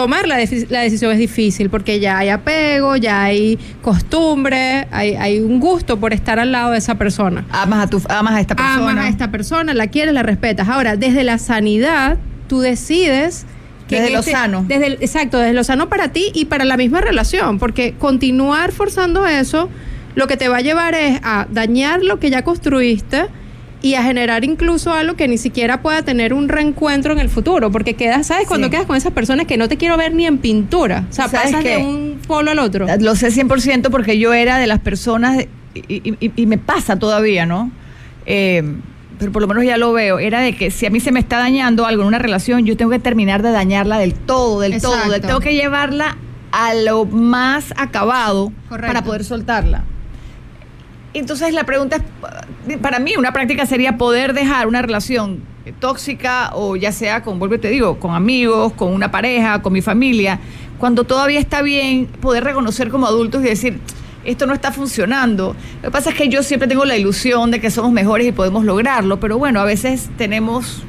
tomar la, la decisión es difícil porque ya hay apego, ya hay costumbre, hay, hay un gusto por estar al lado de esa persona Amas a, tu, amas a esta persona. amas a esta persona, la quieres, la respetas. Ahora, desde la sanidad, tú decides Desde en lo sano. Desde el- exacto, desde lo sano para ti y para la misma relación, porque continuar forzando eso, lo que te va a llevar es a dañar lo que ya construiste y a generar incluso algo que ni siquiera pueda tener un reencuentro en el futuro, porque quedas, ¿sabes? Cuando Sí. quedas con esas personas que no te quiero ver ni en pintura, o sea, ¿Sabes pasas qué? de un polo al otro. Lo sé 100% porque yo era de las personas, y, y- me pasa todavía, ¿no? Eh, pero por lo menos ya lo veo, era de que si a mí se me está dañando algo en una relación, yo tengo que terminar de dañarla del todo, del todo, tengo que llevarla a lo más acabado Correcto. para poder soltarla. Entonces la pregunta es, para mí una práctica sería poder dejar una relación tóxica o ya sea con, vuelvo te digo, con amigos, con una pareja, con mi familia, cuando todavía está bien, poder reconocer como adultos y decir, esto no está funcionando. Lo que pasa es que yo siempre tengo la ilusión de que somos mejores y podemos lograrlo, pero bueno, a veces tenemos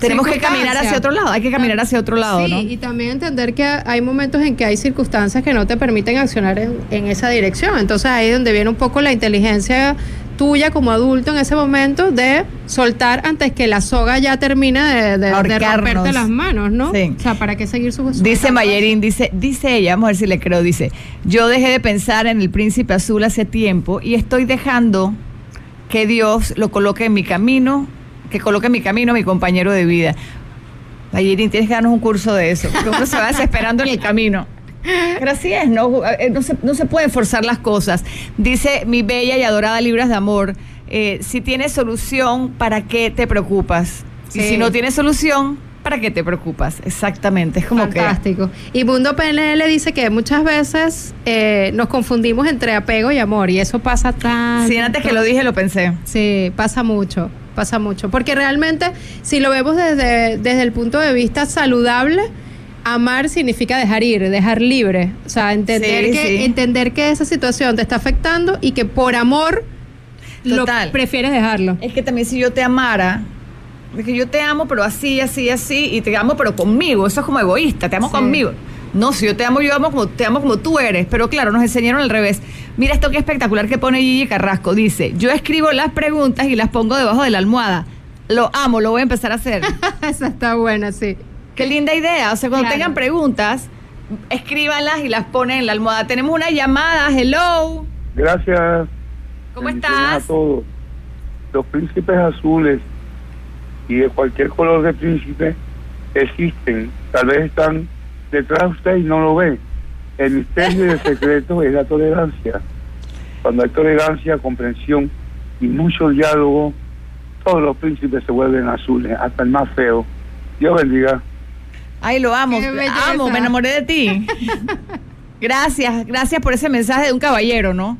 tenemos que caminar hacia otro lado, hay que caminar hacia otro lado, Sí, ¿no? y también entender que hay momentos en que hay circunstancias que no te permiten accionar en, en esa dirección. Entonces ahí es donde viene un poco la inteligencia tuya como adulto en ese momento de soltar antes que la soga ya termine de, de, romperte las manos, ¿no? Sí. O sea, ¿para qué seguir su Dice Mayerín, dice, dice ella, vamos a ver si le creo, dice, yo dejé de pensar en el príncipe azul hace tiempo y estoy dejando que Dios lo coloque en mi camino, que coloque en mi camino mi compañero de vida. Mayerín, tienes que darnos un curso de eso, porque uno se va desesperando en el camino. Pero así es, ¿no? Eh, No se, no se pueden forzar las cosas. Dice mi bella y adorada Libras de Amor, eh, si tienes solución, ¿para qué te preocupas? Y si no tienes solución, ¿para qué te preocupas? Exactamente, es como Fantástico. Y Mundo PNL dice que muchas veces eh, nos confundimos entre apego y amor y eso pasa tan... Sí, antes que lo dije lo pensé. Sí, pasa mucho, pasa mucho. Porque realmente, si lo vemos desde, desde el punto de vista saludable, amar significa dejar ir, dejar libre. O sea, entender, Sí, que, sí. entender que esa situación te está afectando y que por amor Total. lo prefieres dejarlo. Es que también si yo te amara, es que yo te amo, pero así, así, así, y te amo, pero conmigo, eso es como egoísta, te amo Sí. conmigo. No, si yo te amo, yo amo como, te amo como tú eres. Pero claro, nos enseñaron al revés. Mira esto que espectacular que pone Gigi Carrasco. Dice, yo escribo las preguntas y las pongo debajo de la almohada. Lo amo, lo voy a empezar a hacer. Esa está buena, sí. Qué linda idea. O sea, cuando Claro. tengan preguntas, escríbanlas y las ponen en la almohada. Tenemos una llamada. Hello. Gracias. ¿Cómo estás? A todos. Los príncipes azules y de cualquier color de príncipe existen. Tal vez están detrás de usted y no lo ve. El misterio y el secreto es la tolerancia. Cuando hay tolerancia, comprensión y mucho diálogo, todos los príncipes se vuelven azules, hasta el más feo. Dios bendiga. Ay, lo amo. Amo, me enamoré de ti. gracias, gracias por ese mensaje de un caballero, ¿no?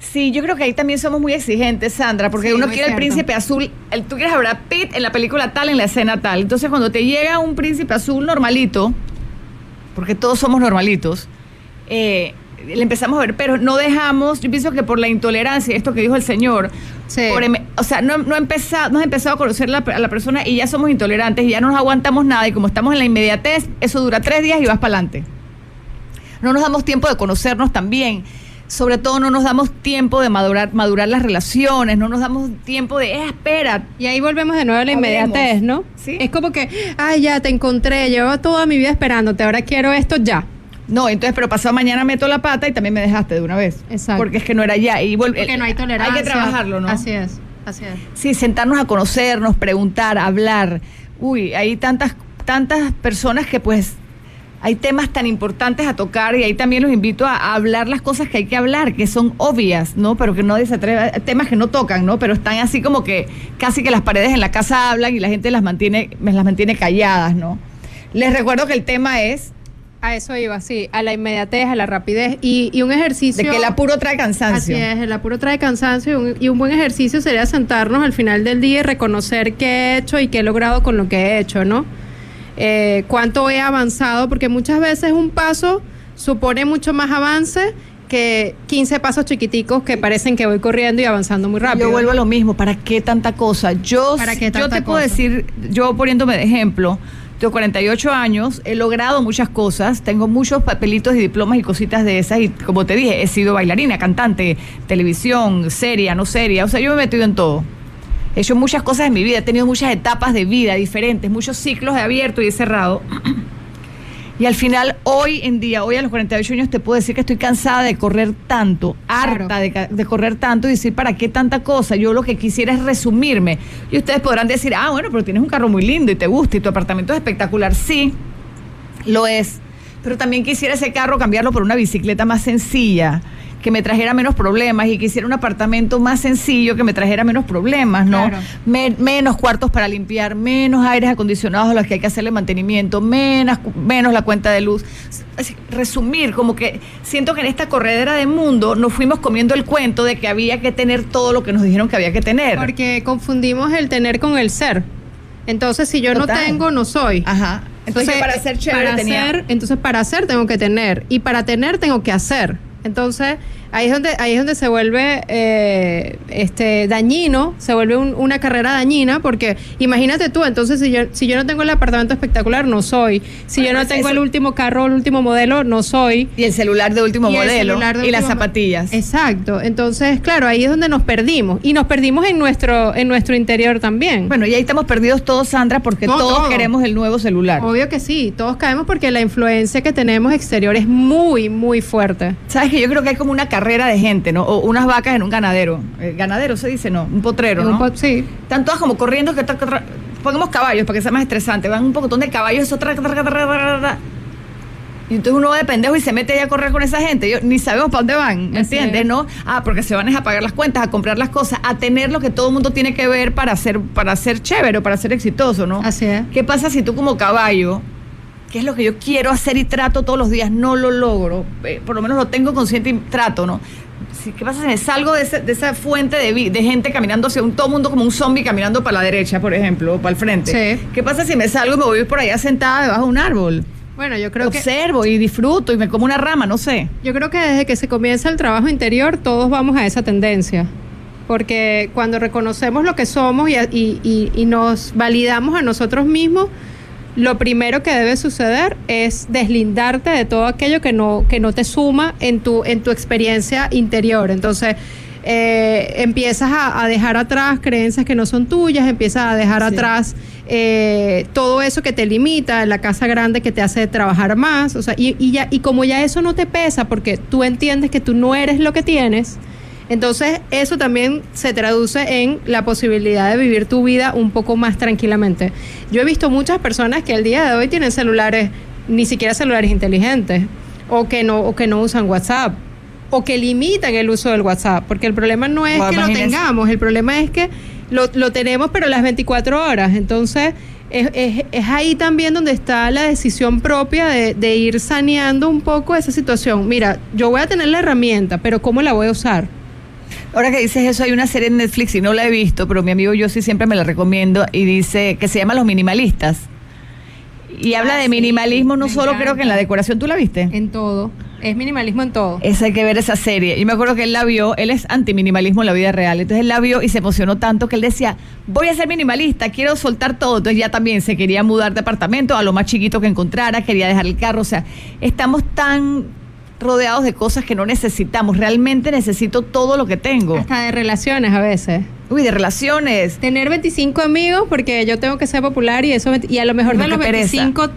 Sí, yo creo que ahí también somos muy exigentes, Sandra, porque Sí, uno quiere el cierto. príncipe azul, el, tú quieres a Brad Pitt en la película tal, en la escena tal. Entonces, cuando te llega un príncipe azul normalito, porque todos somos normalitos, eh, le empezamos a ver, pero no dejamos, yo pienso que por la intolerancia, esto que dijo el señor, Sí. por em- o sea, no, no, empezado, no has empezado a conocer la- a la persona y ya somos intolerantes y ya no nos aguantamos nada y como estamos en la inmediatez, eso dura tres días y vas para adelante. No nos damos tiempo de conocernos también. Sobre todo no nos damos tiempo de madurar, madurar las relaciones, no nos damos tiempo de, eh, espera, Y ahí volvemos de nuevo a la inmediatez, ¿no? Sí. Es como que, ay, ya te encontré, llevo toda mi vida esperándote, ahora quiero esto ya. No, entonces, pero pasado mañana meto la pata y también me dejaste de una vez. Exacto. Porque es que no era ya. Y Porque no hay tolerancia. Hay que trabajarlo, ¿no? Así es, así es. Sí, sentarnos a conocernos, preguntar, hablar. Uy, hay tantas, tantas personas que pues hay temas tan importantes a tocar y ahí también los invito a, a hablar las cosas que hay que hablar, que son obvias, ¿no? Pero que nadie se atreve, temas que no tocan, ¿no? Pero están así como que casi que las paredes en la casa hablan y la gente las mantiene, las mantiene calladas, ¿no? Les recuerdo que el tema es A eso iba, sí, a la inmediatez, a la rapidez y, y un ejercicio. de que el apuro trae cansancio. Así es, el apuro trae cansancio y un, y un buen ejercicio sería sentarnos al final del día y reconocer qué he hecho y qué he logrado con lo que he hecho, ¿no? Eh, cuánto he avanzado, porque muchas veces un paso supone mucho más avance que 15 pasos chiquiticos que parecen que voy corriendo y avanzando muy rápido. Yo vuelvo a lo mismo, ¿para qué tanta cosa? Yo, ¿Para qué yo tanta te puedo decir, yo poniéndome de ejemplo, tengo 48 años, he logrado muchas cosas, tengo muchos papelitos y diplomas y cositas de esas y como te dije, he sido bailarina, cantante, televisión, seria, no seria, o sea, yo me he metido en todo. He hecho muchas cosas en mi vida, he tenido muchas etapas de vida diferentes, muchos ciclos he abierto y he cerrado. Y al final, hoy en día, hoy a los 48 años, te puedo decir que estoy cansada de correr tanto, harta Claro. de, de correr tanto y decir, ¿para qué tanta cosa? Yo lo que quisiera es resumirme. Y ustedes podrán decir, ah, bueno, pero tienes un carro muy lindo y te gusta y tu apartamento es espectacular. Sí, lo es. Pero también quisiera ese carro cambiarlo por una bicicleta más sencilla, que me trajera menos problemas y quisiera un apartamento más sencillo que me trajera menos problemas, ¿no? Claro. Me- menos cuartos para limpiar, menos aires acondicionados a los que hay que hacerle mantenimiento, menos, menos la cuenta de luz. Es- resumir, como que siento que en esta corredera de mundo nos fuimos comiendo el cuento de que había que tener todo lo que nos dijeron que había que tener. Porque confundimos el tener con el ser. Entonces, si yo Total. no tengo, no soy. Ajá. Entonces, para ser chévere para tenía... ser- entonces para hacer tengo que tener y para tener tengo que hacer. Entonces ahí es donde ahí es donde se vuelve eh, este dañino, se vuelve un- una carrera dañina porque imagínate tú, entonces si yo si yo no tengo el apartamento espectacular no soy, si Bueno, yo no tengo eso- el último carro, el último modelo no soy. Y el celular de último Y modelo. de y las último zapatillas. Exacto. Entonces, claro, ahí es donde nos perdimos y nos perdimos en nuestro en nuestro interior también. Bueno, y ahí estamos perdidos todos, Sandra, porque No, todos todo. queremos el nuevo celular. Obvio que sí, todos caemos porque la influencia que tenemos exterior es muy, muy fuerte. Sabes que yo creo que hay como una carrera de gente, ¿no? O unas vacas en un ganadero. Eh, ganadero se dice, ¿no? Un potrero, Un ¿no? po- sí. Están todas como corriendo. Que, pongamos caballos para que sea más estresante. Van un poquitón de caballos, eso tra- tra- tra- Y entonces uno va de pendejo y se mete ahí a correr con esa gente. Yo, ni sabemos para dónde van, ¿me Así entiendes? es. ¿No? Ah, porque se van a pagar las cuentas, a comprar las cosas, a tener lo que todo el mundo tiene que ver para ser, para ser chévere, o para ser exitoso, ¿no? Así es. ¿Qué pasa si tú como caballo, que es lo que yo quiero hacer y trato todos los días, no lo logro? Eh, por lo menos lo tengo consciente y trato, ¿no? ¿Qué pasa si me salgo de, ese- de esa fuente de, de gente caminando hacia un todo mundo como un zombie caminando para la derecha, por ejemplo, o para el frente? Sí. ¿Qué pasa si me salgo y me voy por allá sentada debajo de un árbol? Bueno, yo creo que Observo y disfruto y me como una rama, no sé. Yo creo que desde que se comienza el trabajo interior, todos vamos a esa tendencia. Porque cuando reconocemos lo que somos y, y- y- y nos validamos a nosotros mismos, lo primero que debe suceder es deslindarte de todo aquello que no, que no te suma en tu, en tu experiencia interior. Entonces, eh, empiezas a, a dejar atrás creencias que no son tuyas, empiezas a dejar Sí. atrás eh, todo eso que te limita, la casa grande que te hace trabajar más, o sea, y, y ya, y como ya eso no te pesa porque tú entiendes que tú no eres lo que tienes, entonces eso también se traduce en la posibilidad de vivir tu vida un poco más tranquilamente. Yo he visto muchas personas que al día de hoy tienen celulares, ni siquiera celulares inteligentes, o que no, o que no usan WhatsApp, o que limitan el uso del WhatsApp, porque el problema no es que lo tengamos, el problema es que lo, lo tenemos pero las 24 horas, entonces es, es- es ahí también donde está la decisión propia de, de ir saneando un poco esa situación. Mira, yo voy a tener la herramienta, pero ¿cómo la voy a usar? Ahora que dices eso, hay una serie en Netflix y no la he visto, pero mi amigo yo sí siempre me la recomiendo y dice que se llama Los Minimalistas. Y habla Ah, de sí, minimalismo no solo creo que en la decoración, ¿tú la viste? En todo, es minimalismo en todo. Esa hay que ver esa serie. Y me acuerdo que él la vio, él es antiminimalismo en la vida real. Entonces él la vio y se emocionó tanto que él decía, voy a ser minimalista, quiero soltar todo. Entonces ya también se quería mudar de apartamento a lo más chiquito que encontrara, quería dejar el carro. O sea, estamos tan rodeados de cosas que no necesitamos. Realmente necesito todo lo que tengo. Hasta de relaciones a veces. Uy, de relaciones. Tener 25 amigos porque yo tengo que ser popular y eso y a lo mejor No, de los qué pereza. 25,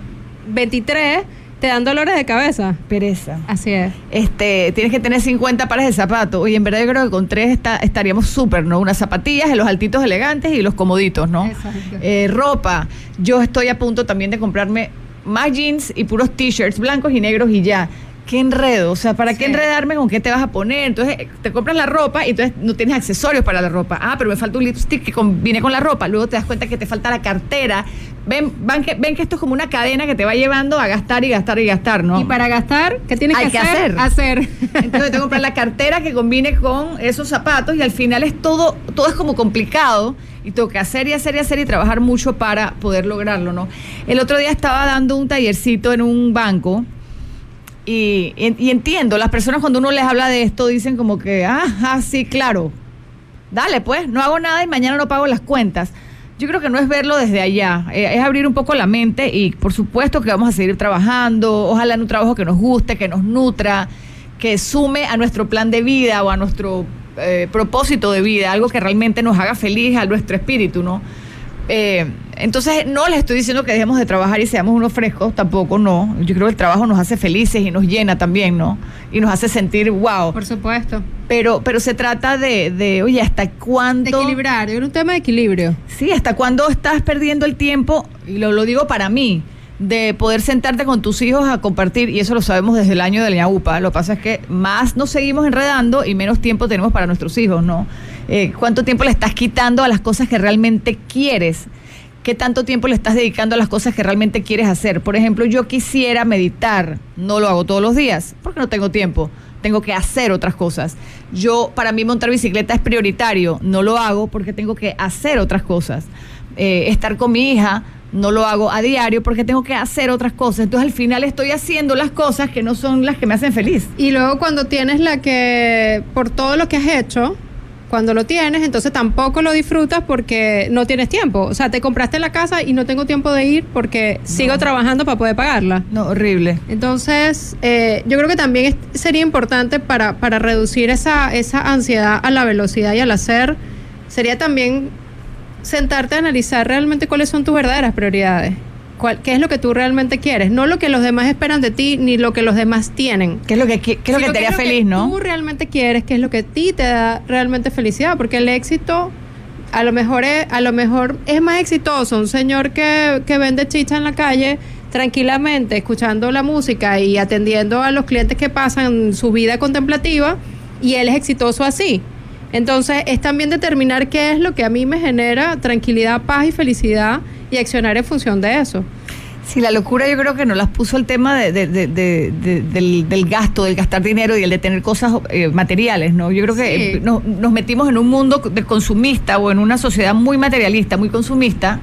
23 te dan dolores de cabeza. Pereza. Así es. Este, tienes que tener 50 pares de zapatos. Oye, en verdad yo creo que con tres está- estaríamos súper, ¿no? Unas zapatillas, los altitos elegantes y los comoditos, ¿no? Exacto. Eh, ropa. Yo estoy a punto también de comprarme más jeans y puros t-shirts blancos y negros y ya. Qué enredo, o sea, ¿para qué enredarme con qué te vas a poner? Entonces, te compras la ropa y entonces no tienes accesorios para la ropa. Ah, pero me falta un lipstick que combine con la ropa. Luego te das cuenta que te falta la cartera. Ven, van que, ven que esto es como una cadena que te va llevando a gastar y gastar y gastar, ¿no? Y para gastar, ¿qué tienes Hay que que hacer? hacer. Hacer. Entonces tengo que comprar la cartera que combine con esos zapatos y al final es todo, todo es como complicado y tengo que hacer y hacer y hacer y trabajar mucho para poder lograrlo, ¿no? El otro día estaba dando un tallercito en un banco y, y- entiendo, las personas cuando uno les habla de esto dicen como que, ah, ah, sí, claro, dale pues, no hago nada y mañana no pago las cuentas. Yo creo que no es verlo desde allá, eh, es abrir un poco la mente y por supuesto que vamos a seguir trabajando, ojalá en un trabajo que nos guste, que nos nutra, que sume a nuestro plan de vida o a nuestro eh, propósito de vida, algo que realmente nos haga feliz a nuestro espíritu, ¿no? Eh, entonces, no les estoy diciendo que dejemos de trabajar y seamos unos frescos, tampoco, no. Yo creo que el trabajo nos hace felices y nos llena también, ¿no? Y nos hace sentir, wow. Por supuesto. Pero, pero se trata de, de, oye, ¿hasta De cuándo? equilibrar, es un tema de equilibrio. Sí, ¿hasta cuándo estás perdiendo el tiempo? Y lo, lo digo para mí, de poder sentarte con tus hijos a compartir, y eso lo sabemos desde el año de la ñaupa. Lo que pasa es que más nos seguimos enredando y menos tiempo tenemos para nuestros hijos, ¿no? Eh, ¿Cuánto tiempo le estás quitando a las cosas que realmente quieres? ¿Qué tanto tiempo le estás dedicando a las cosas que realmente quieres hacer? Por ejemplo, yo quisiera meditar, no lo hago todos los días, porque no tengo tiempo. Tengo que hacer otras cosas. Yo, para mí, montar bicicleta es prioritario. No lo hago porque tengo que hacer otras cosas. Eh, estar con mi hija, no lo hago a diario porque tengo que hacer otras cosas. Entonces, al final, estoy haciendo las cosas que no son las que me hacen feliz. Y luego cuando tienes la que, por todo lo que has hecho, cuando lo tienes, entonces tampoco lo disfrutas porque no tienes tiempo. O sea, te compraste la casa y no tengo tiempo de ir porque sigo trabajando para poder pagarla. No, horrible. Entonces, eh, yo creo que también sería importante para, para reducir esa, esa ansiedad a la velocidad y al hacer, sería también sentarte a analizar realmente cuáles son tus verdaderas prioridades. Cuál, ¿Qué es lo que tú realmente quieres? No lo que los demás esperan de ti, ni lo que los demás tienen. ¿Qué es lo que, qui- qué es lo que te haría feliz, no? Tú realmente quieres, qué es lo que a ti te da realmente felicidad, porque el éxito a lo mejor es, a lo mejor es más exitoso un señor que, que vende chicha en la calle tranquilamente escuchando la música y atendiendo a los clientes que pasan su vida contemplativa y él es exitoso así. Entonces es también determinar qué es lo que a mí me genera tranquilidad, paz y felicidad y accionar en función de eso. Sí, la locura yo creo que nos las puso el tema de, del, gasto, del gastar dinero y el de tener cosas eh, materiales, ¿no? Yo creo que eh, nos, metimos en un mundo de consumista o en una sociedad muy materialista, muy consumista,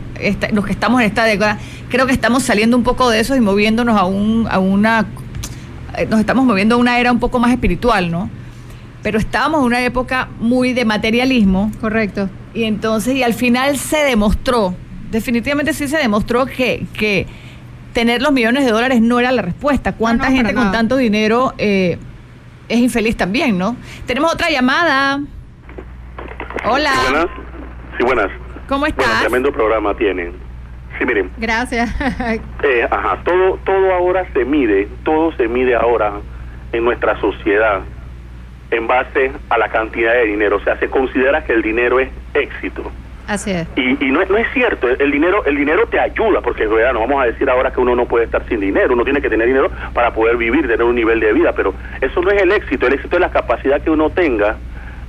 los que estamos en esta década, creo que estamos saliendo un poco de eso y moviéndonos a, un, a una... Eh, nos estamos moviendo a una era un poco más espiritual, ¿no? Pero estábamos en una época muy de materialismo. Correcto. Y entonces, y al final se demostró, definitivamente sí se demostró que... que tener los millones de dólares no era la respuesta. ¿Cuánta gente con tanto dinero eh, es infeliz también, no? Tenemos otra llamada. Hola. Sí, buenas. Sí, buenas. ¿Cómo estás? Bueno, tremendo programa tienen. Sí, miren. Gracias. eh, ajá, todo, todo ahora se mide, todo se mide ahora en nuestra sociedad en base a la cantidad de dinero. O sea, se considera que el dinero es éxito. Así es. Y, y no, es cierto, el dinero el dinero te ayuda, porque ¿verdad? no vamos a decir ahora que uno no puede estar sin dinero, uno tiene que tener dinero para poder vivir, tener un nivel de vida, pero eso no es el éxito, el éxito es la capacidad que uno tenga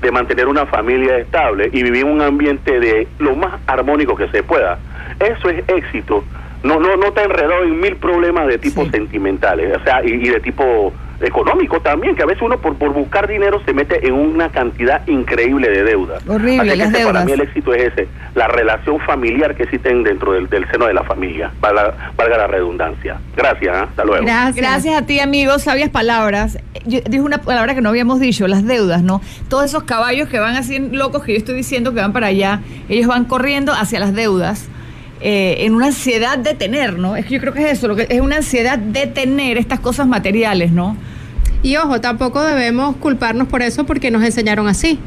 de mantener una familia estable y vivir en un ambiente de lo más armónico que se pueda. Eso es éxito. No no no te enredado en mil problemas de tipo sentimentales, o sea, y de tipo económico también, que a veces uno por, por buscar dinero se mete en una cantidad increíble de deuda. Horrible, las deudas. Para mí el éxito es ese, la relación familiar que existen dentro del, seno de la familia, valga, valga la redundancia. Gracias, ¿eh? hasta luego. Gracias. Gracias a ti, amigo, sabias palabras. Yo dije una palabra que no habíamos dicho, las deudas, ¿no? Todos esos caballos que van así locos que yo estoy diciendo que van para allá, ellos van corriendo hacia las deudas. Eh, en una ansiedad de tener, ¿no? Es que yo creo que es eso, lo que es una ansiedad de tener estas cosas materiales, ¿no? Y ojo, tampoco debemos culparnos por eso porque nos enseñaron así.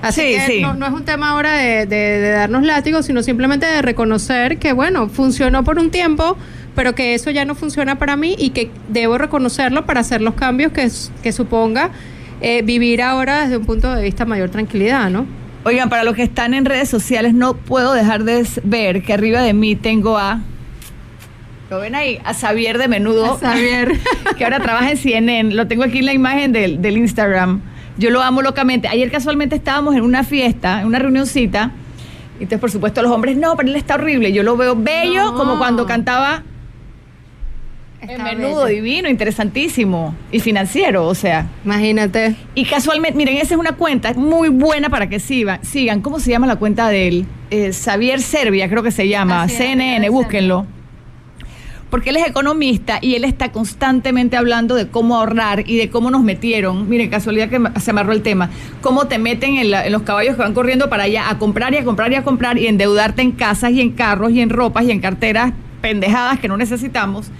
Así que No, es un tema ahora de, darnos látigos, sino simplemente de reconocer que, bueno, funcionó por un tiempo, pero que eso ya no funciona para mí y que debo reconocerlo para hacer los cambios que, que suponga eh, vivir ahora desde un punto de vista mayor tranquilidad, ¿no? Oigan, para los que están en redes sociales, no puedo dejar de ver que arriba de mí tengo a lo ven ahí, a Xavier de Menudo. Xavier. que ahora trabaja en CNN. Lo tengo aquí en la imagen del, del Instagram. Yo lo amo locamente. Ayer casualmente estábamos en una fiesta, en una reunioncita. Y entonces, por supuesto, los hombres, no, pero él está horrible. Yo lo veo bello, como cuando cantaba en menudo, divino, interesantísimo y financiero, o sea. Imagínate. Y casualmente, miren, esa es una cuenta muy buena para que sigan. sigan. ¿Cómo se llama la cuenta de él? Eh, Xavier Serbia, creo que se llama. CNN, búsquenlo porque él es economista y él está constantemente hablando de cómo ahorrar y de cómo nos metieron, mire, casualidad que se amarró el tema, cómo te meten en, los caballos que van corriendo para allá a comprar y a comprar y a comprar y endeudarte en casas y en carros y en ropas y en carteras pendejadas que no necesitamos.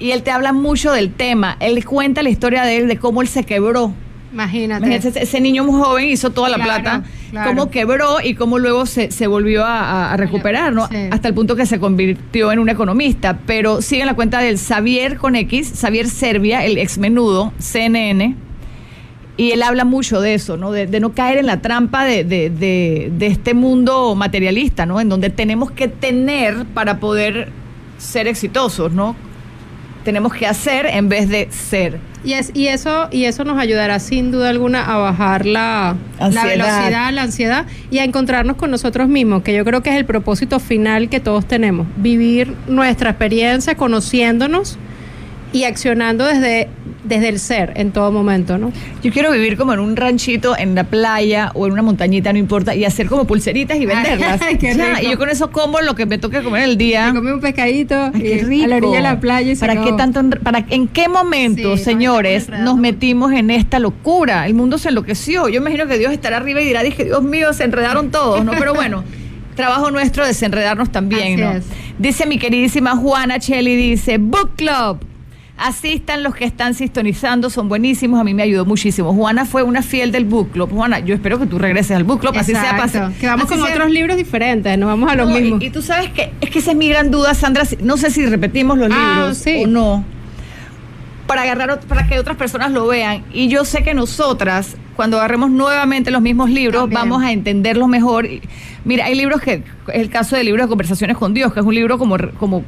Y él te habla mucho del tema, él cuenta la historia de él, de cómo él se quebró Imagínate. Ese, niño muy joven hizo toda la plata, cómo quebró y cómo luego se, se volvió a, recuperar, ¿no? Hasta el punto que se convirtió en un economista. Pero sigue la cuenta del Xavier con X, Xavier Serbia, el ex menudo, CNN. Y él habla mucho de eso, ¿no? De, no caer en la trampa de, de, de, este mundo materialista, ¿no? En donde tenemos que tener para poder ser exitosos, ¿no? Tenemos que hacer en vez de ser. Y, es, y, eso, y eso nos ayudará sin duda alguna a bajar la, la, velocidad, la ansiedad y a encontrarnos con nosotros mismos, que yo creo que es el propósito final que todos tenemos, vivir nuestra experiencia conociéndonos y accionando desde, desde el ser en todo momento, ¿no? Yo quiero vivir como en un ranchito, en la playa o en una montañita, no importa, y hacer como pulseritas y venderlas. y yo con eso como lo que me toque comer el día. Me un pescadito qué rico. a la orilla de la playa. Y ¿Para qué tanto, para, en qué momento, señores, nos metimos en esta locura? El mundo se enloqueció. Yo imagino que Dios estará arriba y dirá, dije, Dios mío, se enredaron todos, ¿no? Pero bueno. trabajo nuestro desenredarnos también, ¿no? Dice mi queridísima Juana Cheli, dice, Book Club, Asistan los que están sintonizando, son buenísimos, a mí me ayudó muchísimo. Juana fue una fiel del book club. Juana, yo espero que tú regreses al book club, así sea pasa. Que vamos con otros libros diferentes, no vamos a los mismos. Y, tú sabes que es que esa es mi gran duda, Sandra, no sé si repetimos los ah, libros o no. Para agarrar para que otras personas lo vean. Y yo sé que nosotras, cuando agarremos nuevamente los mismos libros, vamos a entenderlos mejor. Mira, hay libros que, es el caso del libro de conversaciones con Dios, que es un libro como, como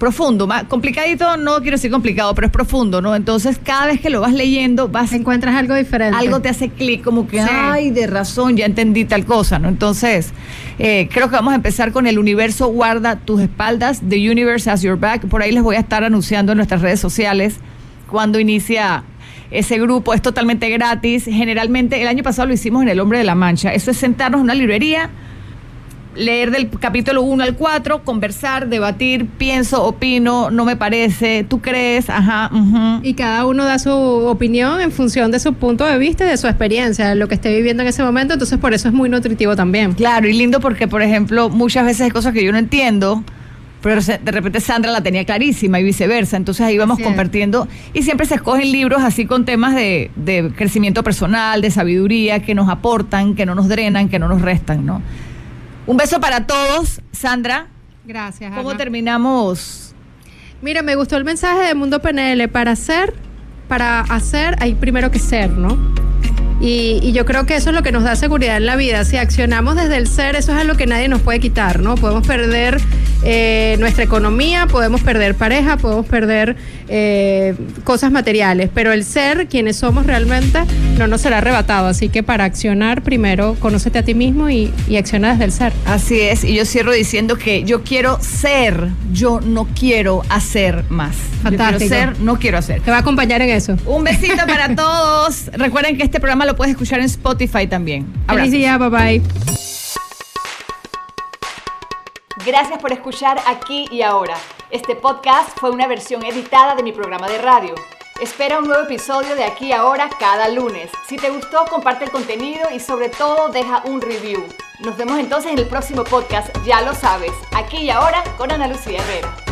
profundo, más complicadito, no quiero decir complicado, pero es profundo, ¿no? Entonces, cada vez que lo vas leyendo, vas encuentras algo diferente. Algo te hace clic, como que, ay, de razón, ya entendí tal cosa, ¿no? Entonces, eh, creo que vamos a empezar con el universo guarda tus espaldas, The Universe has your back. Por ahí les voy a estar anunciando en nuestras redes sociales cuando inicia ese grupo. Es totalmente gratis. Generalmente, el año pasado lo hicimos en El Hombre de la Mancha. Eso es sentarnos en una librería leer del capítulo 1 al 4, conversar, debatir, pienso, opino, no me parece, tú crees, ajá, Y cada uno da su opinión en función de su punto de vista y de su experiencia, de lo que esté viviendo en ese momento, entonces por eso es muy nutritivo también. Claro, y lindo porque, por ejemplo, muchas veces hay cosas que yo no entiendo. Pero de repente Sandra la tenía clarísima y viceversa. Entonces ahí vamos compartiendo. Y siempre se escogen libros así con temas de, de crecimiento personal, de sabiduría, que nos aportan, que no nos drenan, que no nos restan, ¿no? Un beso para todos, Sandra. Gracias. ¿Cómo terminamos? Mira, me gustó el mensaje de Mundo PNL. Para hacer, para hacer hay primero que ser, ¿no? Y, yo creo que eso es lo que nos da seguridad en la vida. Si accionamos desde el ser, eso es algo que nadie nos puede quitar, ¿no? Podemos perder eh, nuestra economía, podemos perder pareja, podemos perder eh, cosas materiales, pero el ser, quienes somos realmente, no nos será arrebatado. Así que para accionar, primero conócete a ti mismo y, y acciona desde el ser. Así es, y yo cierro diciendo que yo quiero ser, yo no quiero hacer más. Fantástico. Yo quiero ser, no quiero hacer. Te va a acompañar en eso. Un besito para todos. Recuerden que este programa lo puedes escuchar en Spotify también. Feliz día, bye bye. Gracias por escuchar aquí y ahora. Este podcast fue una versión editada de mi programa de radio. Espera un nuevo episodio de aquí y ahora cada lunes. Si te gustó, comparte el contenido y sobre todo deja un review. Nos vemos entonces en el próximo podcast, ya lo sabes, aquí y ahora con Ana Lucía Herrera.